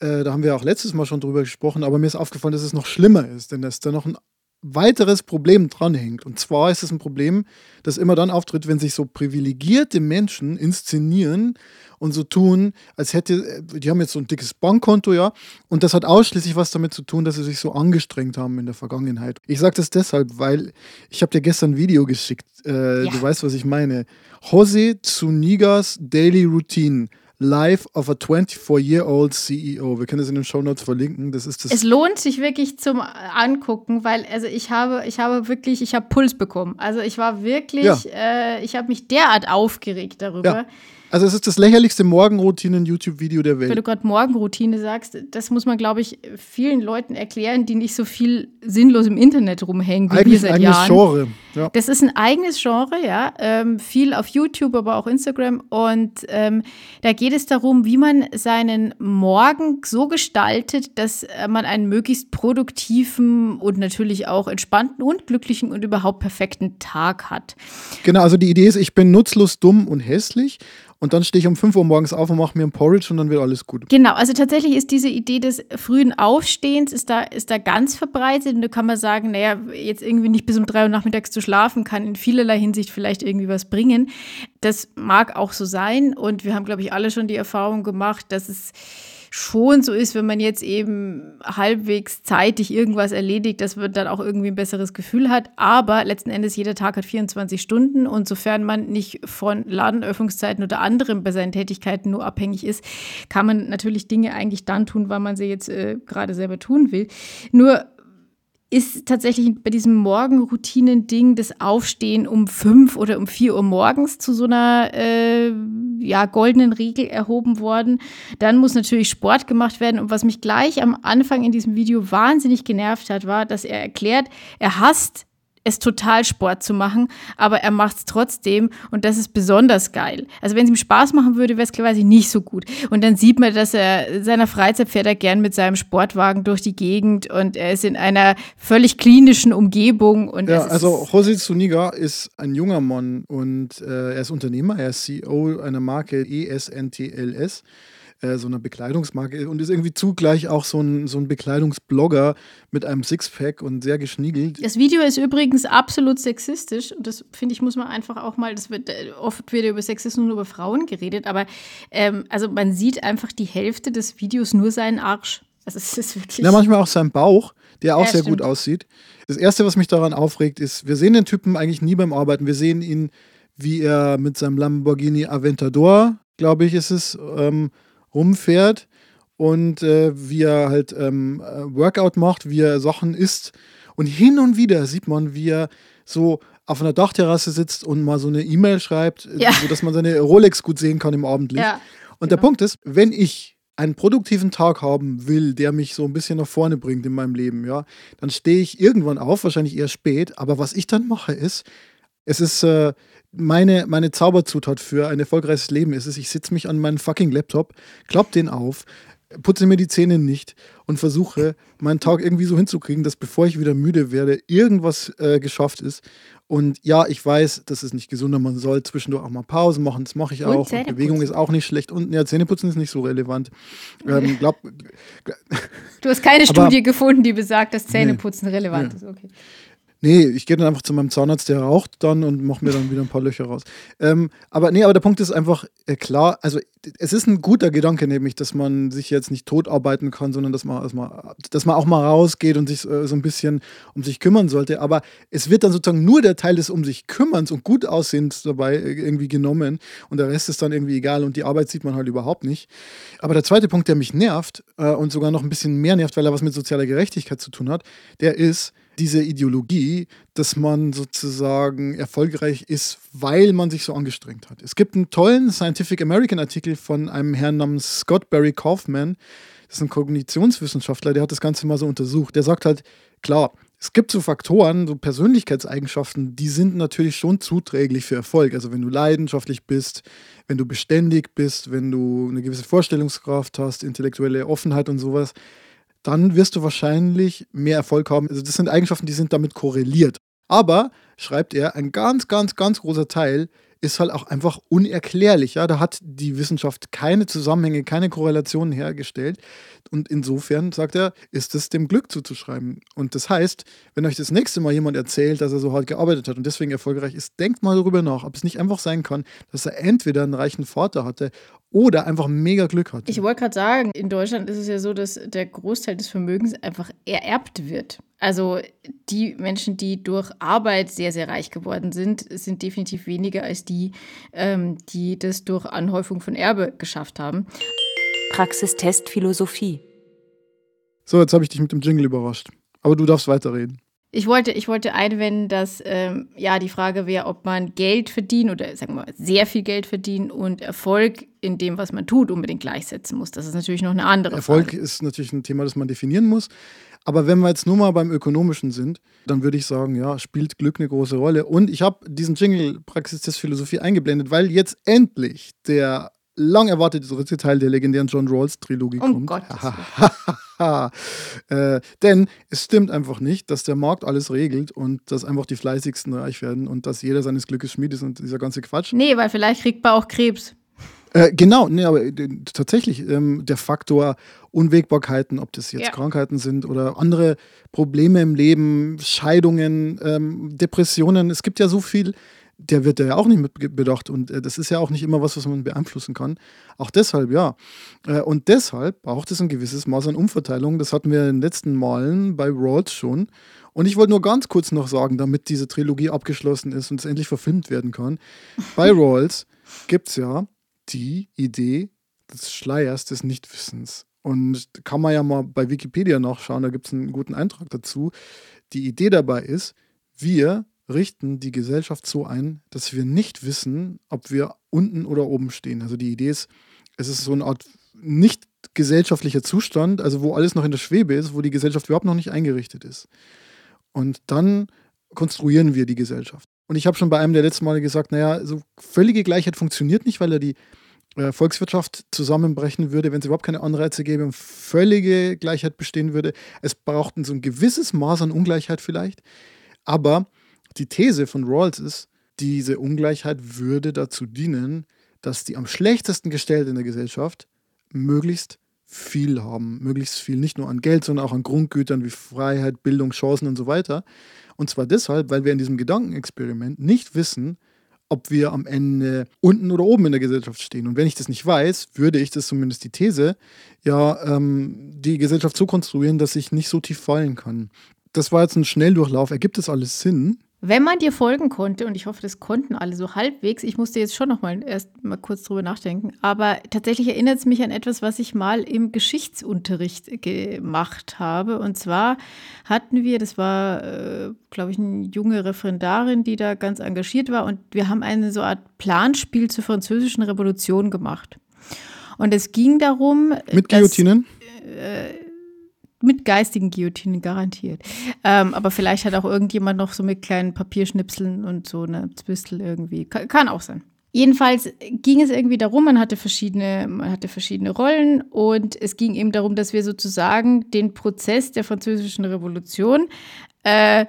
Äh, da haben wir auch letztes Mal schon drüber gesprochen, aber mir ist aufgefallen, dass es noch schlimmer ist, denn da ist da noch ein weiteres Problem dranhängt. Und zwar ist es ein Problem, das immer dann auftritt, wenn sich so privilegierte Menschen inszenieren und so tun, als hätte, die haben jetzt so ein dickes Bankkonto, ja, und das hat ausschließlich was damit zu tun, dass sie sich so angestrengt haben in der Vergangenheit. Ich sage das deshalb, weil ich habe dir gestern ein Video geschickt. Äh, ja. Du weißt, was ich meine. Jose Zunigas Daily Routine. Life of a 24-year-old CEO. Wir können das in den Show Notes verlinken. Das ist das. Es lohnt sich wirklich zum Angucken, weil also ich habe, ich habe wirklich, ich habe Puls bekommen. Also ich war wirklich, ja. äh, ich habe mich derart aufgeregt darüber. Ja. Also es ist das lächerlichste Morgenroutinen-YouTube-Video der Welt. Weil du gerade Morgenroutine sagst, das muss man, glaube ich, vielen Leuten erklären, die nicht so viel sinnlos im Internet rumhängen wie Eigentlich wir seit ein eigenes Jahren. Genre. Ja. Das ist ein eigenes Genre, ja. Ähm, viel auf YouTube, aber auch Instagram. Und ähm, da geht es darum, wie man seinen Morgen so gestaltet, dass äh, man einen möglichst produktiven und natürlich auch entspannten und glücklichen und überhaupt perfekten Tag hat. Genau, also die Idee ist, ich bin nutzlos, dumm und hässlich und dann stehe ich um 5 Uhr morgens auf und mache mir ein Porridge und dann wird alles gut. Genau, also tatsächlich ist diese Idee des frühen Aufstehens ist da, ist da ganz verbreitet. Und da kann man sagen, naja, jetzt irgendwie nicht bis um 3 Uhr nachmittags zu schlafen, kann in vielerlei Hinsicht vielleicht irgendwie was bringen. Das mag auch so sein. Und wir haben, glaube ich, alle schon die Erfahrung gemacht, dass es schon so ist, wenn man jetzt eben halbwegs zeitig irgendwas erledigt, dass man dann auch irgendwie ein besseres Gefühl hat. Aber letzten Endes, jeder Tag hat 24 Stunden und sofern man nicht von Ladenöffnungszeiten oder anderem bei seinen Tätigkeiten nur abhängig ist, kann man natürlich Dinge eigentlich dann tun, weil man sie jetzt äh, gerade selber tun will. Nur ist tatsächlich bei diesem Morgenroutinen-Ding das Aufstehen um fünf oder um vier Uhr morgens zu so einer äh, ja, goldenen Regel erhoben worden. Dann muss natürlich Sport gemacht werden. Und was mich gleich am Anfang in diesem Video wahnsinnig genervt hat, war, dass er erklärt, er hasst es total Sport zu machen, aber er macht es trotzdem und das ist besonders geil. Also wenn es ihm Spaß machen würde, wäre es quasi nicht so gut. Und dann sieht man, dass er in seiner Freizeit fährt er gern mit seinem Sportwagen durch die Gegend und er ist in einer völlig klinischen Umgebung. Und ja, also José Zuniga ist ein junger Mann und äh, er ist Unternehmer, er ist CEO einer Marke ESNTLS. Äh, so einer Bekleidungsmarke und ist irgendwie zugleich auch so ein, so ein Bekleidungsblogger mit einem Sixpack und sehr geschniegelt. Das Video ist übrigens absolut sexistisch und das finde ich, muss man einfach auch mal, das wird äh, oft wird über Sexismus nur über Frauen geredet, aber ähm, also man sieht einfach die Hälfte des Videos nur seinen Arsch. Also es ist wirklich. Ja, manchmal auch seinen Bauch, der auch ja, sehr stimmt. gut aussieht. Das erste, was mich daran aufregt, ist, wir sehen den Typen eigentlich nie beim Arbeiten. Wir sehen ihn, wie er mit seinem Lamborghini Aventador, glaube ich, ist es, ähm, rumfährt und äh, wie er halt ähm, äh, Workout macht, wie er Sachen isst. Und hin und wieder sieht man, wie er so auf einer Dachterrasse sitzt und mal so eine E-Mail schreibt, ja. sodass man seine Rolex gut sehen kann im Abendlicht. Ja, und genau. der Punkt ist, wenn ich einen produktiven Tag haben will, der mich so ein bisschen nach vorne bringt in meinem Leben, ja, dann stehe ich irgendwann auf, wahrscheinlich eher spät, aber was ich dann mache ist, es ist äh, meine, meine Zauberzutat für ein erfolgreiches Leben ist es, ich sitze mich an meinen fucking Laptop, klopp den auf, putze mir die Zähne nicht und versuche, meinen Tag irgendwie so hinzukriegen, dass bevor ich wieder müde werde, irgendwas äh, geschafft ist. Und ja, ich weiß, das ist nicht gesunder. Man soll zwischendurch auch mal Pausen machen. Das mache ich und auch. Und Bewegung ist auch nicht schlecht. Und ja, Zähneputzen ist nicht so relevant. Ähm, glaub, du hast keine Studie gefunden, die besagt, dass Zähneputzen nee, relevant nee. ist. Okay. Nee, ich gehe dann einfach zu meinem Zahnarzt, der raucht dann und mache mir dann wieder ein paar Löcher raus. Ähm, aber nee, aber der Punkt ist einfach äh, klar, also es ist ein guter Gedanke, nämlich, dass man sich jetzt nicht tot arbeiten kann, sondern dass man, dass dass man auch mal rausgeht und sich äh, so ein bisschen um sich kümmern sollte. Aber es wird dann sozusagen nur der Teil des um sich kümmerns und gut aussehens dabei äh, irgendwie genommen und der Rest ist dann irgendwie egal und die Arbeit sieht man halt überhaupt nicht. Aber der zweite Punkt, der mich nervt äh, und sogar noch ein bisschen mehr nervt, weil er was mit sozialer Gerechtigkeit zu tun hat, der ist, diese Ideologie, dass man sozusagen erfolgreich ist, weil man sich so angestrengt hat. Es gibt einen tollen Scientific American Artikel von einem Herrn namens Scott Barry Kaufman, das ist ein Kognitionswissenschaftler, der hat das Ganze mal so untersucht. Der sagt halt, klar, es gibt so Faktoren, so Persönlichkeitseigenschaften, die sind natürlich schon zuträglich für Erfolg. Also wenn du leidenschaftlich bist, wenn du beständig bist, wenn du eine gewisse Vorstellungskraft hast, intellektuelle Offenheit und sowas, dann wirst du wahrscheinlich mehr Erfolg haben. Also das sind Eigenschaften, die sind damit korreliert. Aber, schreibt er, ein ganz, ganz, ganz großer Teil ist halt auch einfach unerklärlich. Ja? Da hat die Wissenschaft keine Zusammenhänge, keine Korrelationen hergestellt. Und insofern, sagt er, ist es dem Glück zuzuschreiben. Und das heißt, wenn euch das nächste Mal jemand erzählt, dass er so hart gearbeitet hat und deswegen erfolgreich ist, denkt mal darüber nach, ob es nicht einfach sein kann, dass er entweder einen reichen Vater hatte oder einfach mega Glück hat. Ich wollte gerade sagen, in Deutschland ist es ja so, dass der Großteil des Vermögens einfach ererbt wird. Also die Menschen, die durch Arbeit sehr, sehr reich geworden sind, sind definitiv weniger als die, ähm, die das durch Anhäufung von Erbe geschafft haben. Praxistest Philosophie. So, jetzt habe ich dich mit dem Jingle überrascht. Aber du darfst weiterreden. Ich wollte, ich wollte einwenden, dass ähm, ja die Frage wäre, ob man Geld verdienen oder sagen wir mal sehr viel Geld verdienen und Erfolg in dem, was man tut, unbedingt gleichsetzen muss. Das ist natürlich noch eine andere Erfolg Frage. ist natürlich ein Thema, das man definieren muss. Aber wenn wir jetzt nur mal beim Ökonomischen sind, dann würde ich sagen, ja, spielt Glück eine große Rolle. Und ich habe diesen Jingle Praxis des Philosophie eingeblendet, weil jetzt endlich der lang erwartete dritte Teil der legendären John Rawls Trilogie Um kommt. Gottes äh, denn es stimmt einfach nicht, dass der Markt alles regelt und dass einfach die Fleißigsten reich werden und dass jeder seines Glückes Schmied ist und dieser ganze Quatsch. Nee, weil vielleicht kriegt man auch Krebs. Äh, genau, nee, aber äh, tatsächlich ähm, der Faktor Unwägbarkeiten, ob das jetzt Ja. Krankheiten sind oder andere Probleme im Leben, Scheidungen, ähm, Depressionen, es gibt ja so viel, der wird ja auch nicht mit bedacht und äh, das ist ja auch nicht immer was, was man beeinflussen kann. Auch deshalb, ja. Äh, und deshalb braucht es ein gewisses Maß an Umverteilung. Das hatten wir in den letzten Malen bei Rawls schon. Und ich wollte nur ganz kurz noch sagen, damit diese Trilogie abgeschlossen ist und es endlich verfilmt werden kann. Bei Rawls gibt es ja die Idee des Schleiers des Nichtwissens. Und kann man ja mal bei Wikipedia nachschauen, da gibt es einen guten Eintrag dazu. Die Idee dabei ist, wir richten die Gesellschaft so ein, dass wir nicht wissen, ob wir unten oder oben stehen. Also die Idee ist, es ist so eine Art nicht gesellschaftlicher Zustand, also wo alles noch in der Schwebe ist, wo die Gesellschaft überhaupt noch nicht eingerichtet ist. Und dann konstruieren wir die Gesellschaft. Und ich habe schon bei einem der letzten Male gesagt, naja, so völlige Gleichheit funktioniert nicht, weil er die äh, Volkswirtschaft zusammenbrechen würde, wenn es überhaupt keine Anreize gäbe und völlige Gleichheit bestehen würde. Es braucht so ein gewisses Maß an Ungleichheit vielleicht. Aber die These von Rawls ist, diese Ungleichheit würde dazu dienen, dass die am schlechtesten Gestellten in der Gesellschaft möglichst viel haben, möglichst viel, nicht nur an Geld, sondern auch an Grundgütern wie Freiheit, Bildung, Chancen und so weiter. Und zwar deshalb, weil wir in diesem Gedankenexperiment nicht wissen, ob wir am Ende unten oder oben in der Gesellschaft stehen. Und wenn ich das nicht weiß, würde ich, das zumindest die These, ja, ähm, die Gesellschaft so konstruieren, dass ich nicht so tief fallen kann. Das war jetzt ein Schnelldurchlauf. Ergibt das alles Sinn? Wenn man dir folgen konnte, und ich hoffe, das konnten alle so halbwegs, ich musste jetzt schon noch mal erst mal kurz drüber nachdenken, aber tatsächlich erinnert es mich an etwas, was ich mal im Geschichtsunterricht gemacht habe. Und zwar hatten wir, das war, äh, glaube ich, eine junge Referendarin, die da ganz engagiert war, und wir haben eine so Art Planspiel zur französischen Revolution gemacht. Und es ging darum, Mit dass- Guillotinen? Mit geistigen Guillotinen garantiert. Ähm, aber vielleicht hat auch irgendjemand noch so mit kleinen Papierschnipseln und so eine Zwistel irgendwie. Kann, kann auch sein. Jedenfalls ging es irgendwie darum, man hatte verschiedene, man hatte verschiedene Rollen und es ging eben darum, dass wir sozusagen den Prozess der französischen Revolution äh,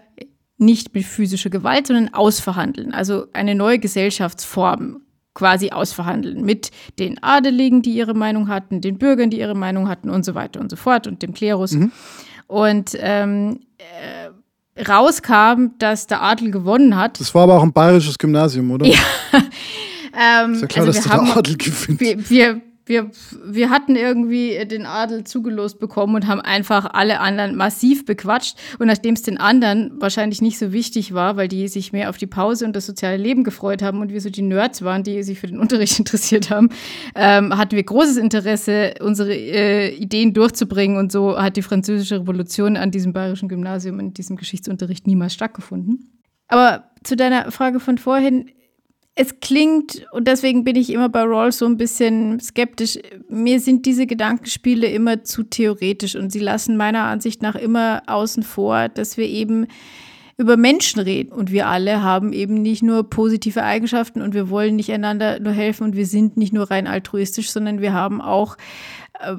nicht mit physischer Gewalt, sondern ausverhandeln. Also eine neue Gesellschaftsform quasi ausverhandeln mit den Adeligen, die ihre Meinung hatten, den Bürgern, die ihre Meinung hatten und so weiter und so fort und dem Klerus. Und ähm, äh, rauskam, dass der Adel gewonnen hat. Das war aber auch ein bayerisches Gymnasium, oder? Ja. Ähm, Ist ja klar, also dass wir der haben, Adel gewinnt. wir, wir, wir, wir hatten irgendwie den Adel zugelost bekommen und haben einfach alle anderen massiv bequatscht. Und nachdem es den anderen wahrscheinlich nicht so wichtig war, weil die sich mehr auf die Pause und das soziale Leben gefreut haben und wir so die Nerds waren, die sich für den Unterricht interessiert haben, ähm, hatten wir großes Interesse, unsere äh, Ideen durchzubringen. Und so hat die Französische Revolution an diesem bayerischen Gymnasium in diesem Geschichtsunterricht niemals stattgefunden. Aber zu deiner Frage von vorhin, es klingt, und deswegen bin ich immer bei Rawls so ein bisschen skeptisch, mir sind diese Gedankenspiele immer zu theoretisch und sie lassen meiner Ansicht nach immer außen vor, dass wir eben über Menschen reden. Und wir alle haben eben nicht nur positive Eigenschaften und wir wollen nicht einander nur helfen und wir sind nicht nur rein altruistisch, sondern wir haben auch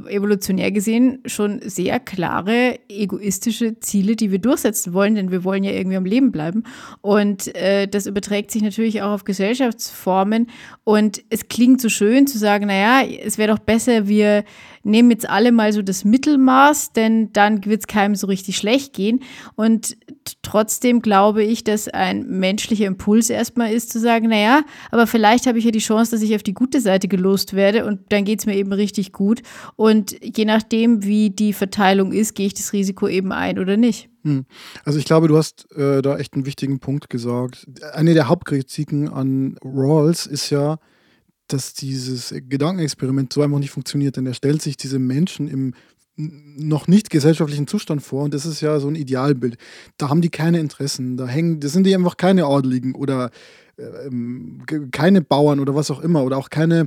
evolutionär gesehen schon sehr klare egoistische Ziele, die wir durchsetzen wollen, denn wir wollen ja irgendwie am Leben bleiben. Und äh, das überträgt sich natürlich auch auf Gesellschaftsformen. Und es klingt so schön zu sagen, naja, es wäre doch besser, wir nehmen jetzt alle mal so das Mittelmaß, denn dann wird es keinem so richtig schlecht gehen. Und trotzdem glaube ich, dass ein menschlicher Impuls erstmal ist zu sagen, naja, aber vielleicht habe ich ja die Chance, dass ich auf die gute Seite gelost werde und dann geht es mir eben richtig gut. Und je nachdem, wie die Verteilung ist, gehe ich das Risiko eben ein oder nicht. Hm. Also ich glaube, du hast äh, da echt einen wichtigen Punkt gesagt. Eine der Hauptkritiken an Rawls ist ja, dass dieses Gedankenexperiment so einfach nicht funktioniert, denn er stellt sich diese Menschen im noch nicht gesellschaftlichen Zustand vor und das ist ja so ein Idealbild. Da haben die keine Interessen, da hängen, das sind die einfach keine Adeligen oder äh, keine Bauern oder was auch immer oder auch keine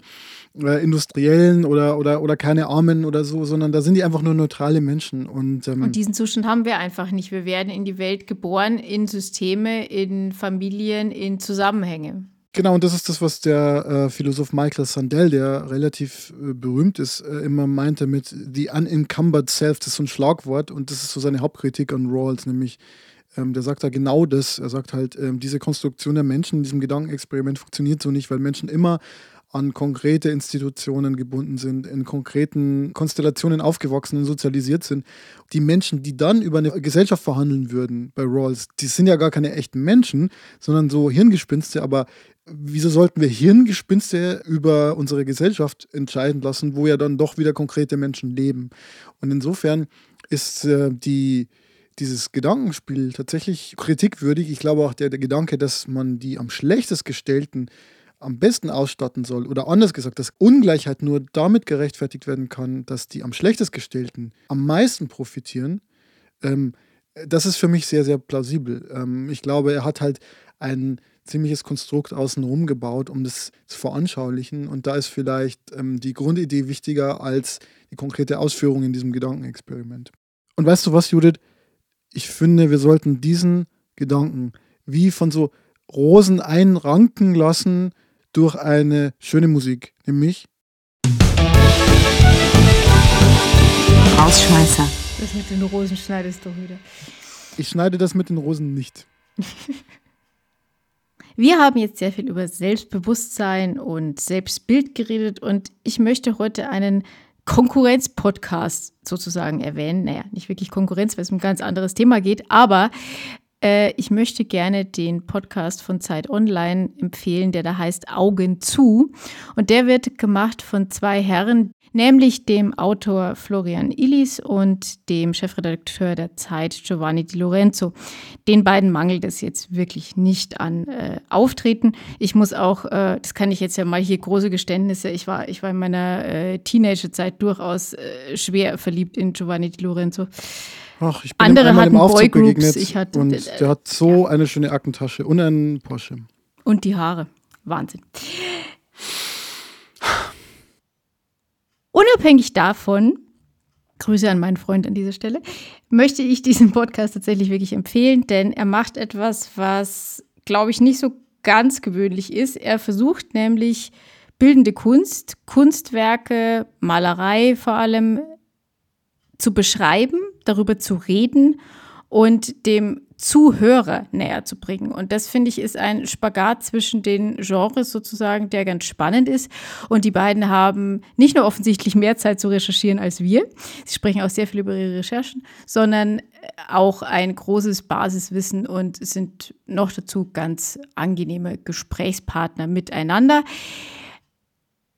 äh, Industriellen oder, oder, oder keine Armen oder so, sondern da sind die einfach nur neutrale Menschen. Und, ähm, und diesen Zustand haben wir einfach nicht. Wir werden in die Welt geboren, in Systeme, in Familien, in Zusammenhänge. Genau, und das ist das, was der äh, Philosoph Michael Sandel, der relativ äh, berühmt ist, äh, immer meinte mit The Unencumbered Self. Das ist so ein Schlagwort und das ist so seine Hauptkritik an Rawls, nämlich ähm, der sagt da genau das. Er sagt halt, ähm, diese Konstruktion der Menschen in diesem Gedankenexperiment funktioniert so nicht, weil Menschen immer an konkrete Institutionen gebunden sind, in konkreten Konstellationen aufgewachsen und sozialisiert sind. Die Menschen, die dann über eine Gesellschaft verhandeln würden bei Rawls, die sind ja gar keine echten Menschen, sondern so Hirngespinste, aber wieso sollten wir Hirngespinste über unsere Gesellschaft entscheiden lassen, wo ja dann doch wieder konkrete Menschen leben? Und insofern ist äh, die, dieses Gedankenspiel tatsächlich kritikwürdig. Ich glaube auch der, der Gedanke, dass man die am schlechtest gestellten am besten ausstatten soll oder anders gesagt, dass Ungleichheit nur damit gerechtfertigt werden kann, dass die am schlechtest gestellten am meisten profitieren, ähm, das ist für mich sehr, sehr plausibel. Ähm, ich glaube, er hat halt ein ziemliches Konstrukt außenrum gebaut, um das zu veranschaulichen. Und da ist vielleicht ähm, die Grundidee wichtiger als die konkrete Ausführung in diesem Gedankenexperiment. Und weißt du was, Judith? Ich finde, wir sollten diesen Gedanken wie von so Rosen einranken lassen, durch eine schöne Musik, nämlich Rausschmeißer. Das mit den Rosen schneidest du wieder. Ich schneide das mit den Rosen nicht. Wir haben jetzt sehr viel über Selbstbewusstsein und Selbstbild geredet und ich möchte heute einen Konkurrenz-Podcast sozusagen erwähnen. Naja, nicht wirklich Konkurrenz, weil es um ein ganz anderes Thema geht, aber äh, ich möchte gerne den Podcast von Zeit Online empfehlen, der da heißt Augen zu. Und der wird gemacht von zwei Herren, nämlich dem Autor Florian Illis und dem Chefredakteur der Zeit Giovanni Di Lorenzo. Den beiden mangelt es jetzt wirklich nicht an äh, Auftreten. Ich muss auch, äh, das kann ich jetzt ja mal hier große Geständnisse, ich war, ich war in meiner äh, Teenagerzeit durchaus äh, schwer verliebt in Giovanni Di Lorenzo. Ach, ich bin Andere hatten Boygroups, begegnet ich hatte- und der hat so eine schöne Aktentasche und einen Porsche. Und die Haare. Wahnsinn. Unabhängig davon, Grüße an meinen Freund an dieser Stelle, möchte ich diesen Podcast tatsächlich wirklich empfehlen, denn er macht etwas, was, glaube ich, nicht so ganz gewöhnlich ist. Er versucht nämlich bildende Kunst, Kunstwerke, Malerei vor allem zu beschreiben, darüber zu reden und dem Zuhörer näher zu bringen. Und das finde ich ist ein Spagat zwischen den Genres sozusagen, der ganz spannend ist. Und die beiden haben nicht nur offensichtlich mehr Zeit zu recherchieren als wir. Sie sprechen auch sehr viel über ihre Recherchen, sondern auch ein großes Basiswissen und sind noch dazu ganz angenehme Gesprächspartner miteinander.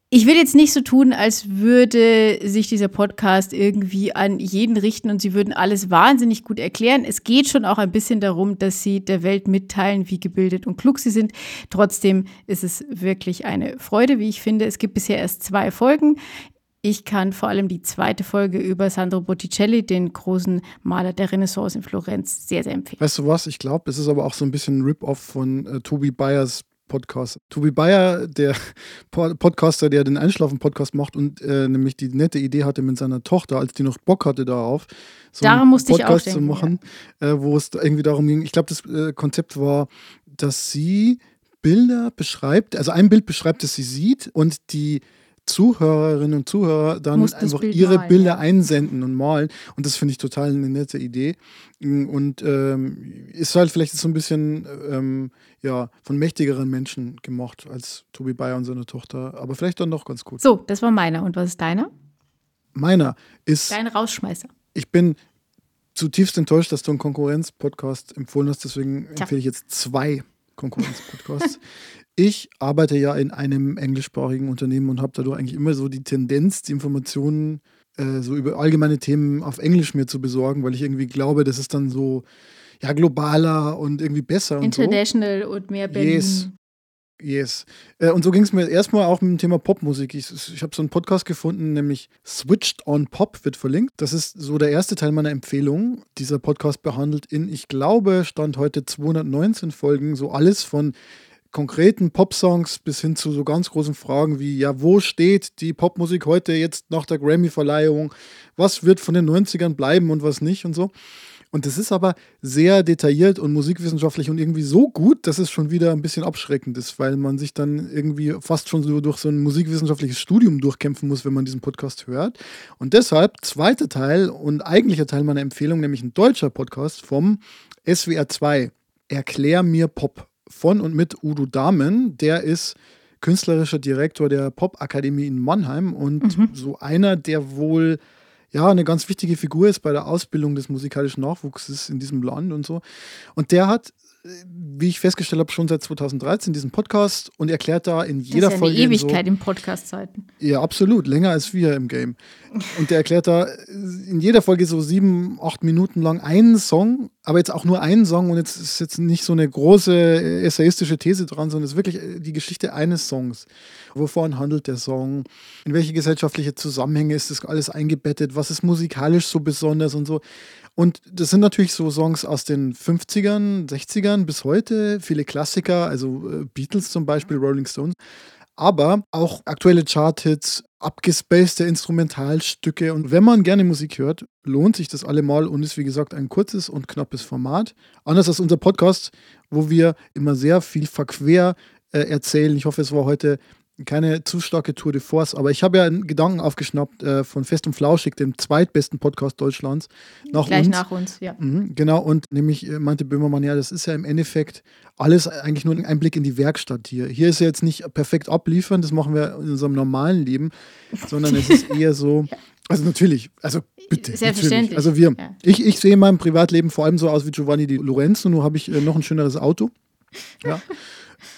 Ich will jetzt nicht so tun, als würde sich dieser Podcast irgendwie an jeden richten und sie würden alles wahnsinnig gut erklären. Es geht schon auch ein bisschen darum, dass sie der Welt mitteilen, wie gebildet und klug sie sind. Trotzdem ist es wirklich eine Freude, wie ich finde. Es gibt bisher erst zwei Folgen. Ich kann vor allem die zweite Folge über Sandro Botticelli, den großen Maler der Renaissance in Florenz, sehr, sehr empfehlen. Weißt du was? Ich glaube, es ist aber auch so ein bisschen ein Rip-Off von äh, Tobi Bayers Podcast. Tobi Bayer, der Po- Podcaster, der den Einschlafen-Podcast macht und äh, nämlich die nette Idee hatte mit seiner Tochter, als die noch Bock hatte darauf, so Daran einen musste ich auch Podcast zu denken, machen, äh, wo es irgendwie darum ging, ich glaube, das äh, Konzept war, dass sie Bilder beschreibt, also ein Bild beschreibt, das sie sieht und die Zuhörerinnen und Zuhörer dann Muss einfach Bild ihre malen, Bilder ja. einsenden und malen. Und das finde ich total eine nette Idee. Und ähm, ist halt vielleicht so ein bisschen ähm, ja, von mächtigeren Menschen gemacht als Tobi Bayer und seine Tochter. Aber vielleicht dann doch ganz gut. So, das war meiner. Und was ist deiner? Meiner ist, Dein Rausschmeißer. ich bin zutiefst enttäuscht, dass du einen Konkurrenz-Podcast empfohlen hast. Deswegen empfehle ich jetzt zwei Konkurrenz-Podcasts. ich arbeite ja in einem englischsprachigen Unternehmen und habe dadurch eigentlich immer so die Tendenz, die Informationen äh, so über allgemeine Themen auf Englisch mir zu besorgen, weil ich irgendwie glaube, das ist dann so ja globaler und irgendwie besser und so. International und mehr Berlin. Yes. Yes. Äh, und so ging es mir erstmal auch mit dem Thema Popmusik. Ich, ich habe so einen Podcast gefunden, nämlich Switched on Pop wird verlinkt. Das ist so der erste Teil meiner Empfehlung. Dieser Podcast behandelt in, ich glaube, stand heute 219 Folgen, so alles von konkreten Popsongs bis hin zu so ganz großen Fragen wie, ja, wo steht die Popmusik heute jetzt nach der Grammy-Verleihung? Was wird von den 90ern bleiben und was nicht und so. Und das ist aber sehr detailliert und musikwissenschaftlich und irgendwie so gut, dass es schon wieder ein bisschen abschreckend ist, weil man sich dann irgendwie fast schon so durch so ein musikwissenschaftliches Studium durchkämpfen muss, wenn man diesen Podcast hört. Und deshalb zweiter Teil und eigentlicher Teil meiner Empfehlung, nämlich ein deutscher Podcast vom SWR 2, Erklär mir Pop von und mit Udo Dahmen. Der ist künstlerischer Direktor der Popakademie in Mannheim und so einer, der wohl ja, eine ganz wichtige Figur ist bei der Ausbildung des musikalischen Nachwuchses in diesem Land und so. Und der hat, äh, wie ich festgestellt habe, schon seit 2013 diesen Podcast und erklärt da in Das jeder ist ja eine Folge. Ewigkeit So, in Podcast-Zeiten. ja, absolut, länger als wir im Game. Und der erklärt da in jeder Folge so sieben, acht Minuten lang einen Song, aber jetzt auch nur einen Song und jetzt ist jetzt nicht so eine große äh, essayistische These dran, sondern es ist wirklich äh, die Geschichte eines Songs. Wovon handelt der Song? In welche gesellschaftliche Zusammenhänge ist das alles eingebettet? Was ist musikalisch so besonders und so? Und das sind natürlich so Songs aus den 50ern, 60ern bis heute, viele Klassiker, also äh, Beatles zum Beispiel, Rolling Stones aber auch aktuelle Charthits, abgespacede Instrumentalstücke. Und wenn man gerne Musik hört, lohnt sich das allemal und ist wie gesagt ein kurzes und knappes Format. Anders als unser Podcast, wo wir immer sehr viel verquer äh, erzählen. Ich hoffe, es war heute keine zu starke Tour de Force, aber ich habe ja einen Gedanken aufgeschnappt äh, von Fest und Flauschig, dem zweitbesten Podcast Deutschlands. Nach Gleich uns. nach uns, ja. Mhm, genau, und nämlich äh, meinte Böhmermann, ja, das ist ja im Endeffekt alles eigentlich nur ein Einblick in die Werkstatt hier. Hier ist ja jetzt nicht perfekt abliefern, das machen wir in unserem normalen Leben, sondern es ist eher so, also natürlich, also bitte. Selbstverständlich. Natürlich. Also wir, Ja. ich, ich sehe in meinem Privatleben vor allem so aus wie Giovanni Di Lorenzo, nur habe ich äh, noch ein schöneres Auto. Ja.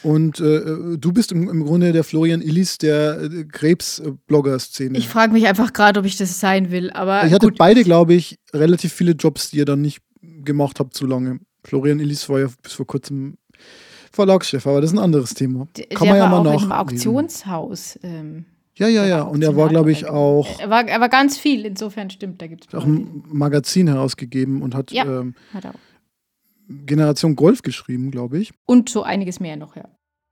Und äh, du bist im, im Grunde der Florian Illis der äh, Krebs-Blogger-Szene. Ich frage mich einfach gerade, ob ich das sein will, aber Ich hatte gut. beide, glaube ich, relativ viele Jobs, die ihr dann nicht gemacht habt zu lange. Florian Illis war ja bis vor kurzem Verlagschef, aber das ist ein anderes Thema. Der Kann man ja war mal auch im nach. Auktionshaus. Ähm, Ja, ja, ja. Und er war, glaube ich, auch, Er war, er war ganz viel, insofern stimmt, da gibt es auch ein Magazin herausgegeben und hat Ja. ähm, Hat er auch. Generation Golf geschrieben, glaube ich. Und so einiges mehr noch, ja.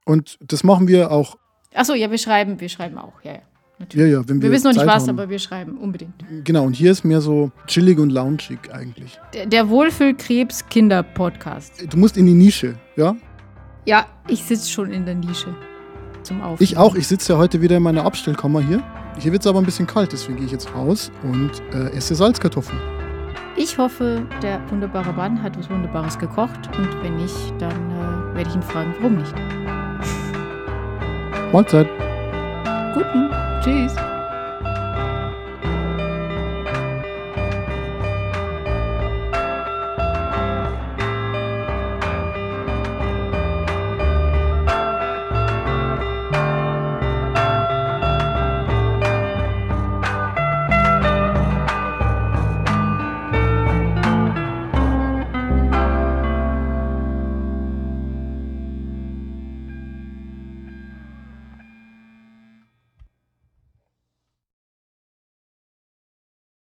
Und das machen wir auch. Achso, ja, wir schreiben, wir schreiben auch, ja, ja. Ja, Natürlich. ja, wenn wir, wir wissen noch nicht Zeit was, haben. aber wir schreiben unbedingt. Genau, und hier ist mehr so chillig und loungig eigentlich. Der, der Wohlfühlkrebs-Kinder-Podcast. Du musst in die Nische, ja? Ja, ich sitze schon in der Nische zum Aufnehmen. Ich auch. Ich sitze ja heute wieder in meiner Abstellkammer hier. Hier wird es aber ein bisschen kalt, deswegen gehe ich jetzt raus und äh, esse Salzkartoffeln. Ich hoffe, der wunderbare Mann hat was Wunderbares gekocht und wenn nicht, dann äh, werde ich ihn fragen, warum nicht. Mahlzeit. Guten. Tschüss.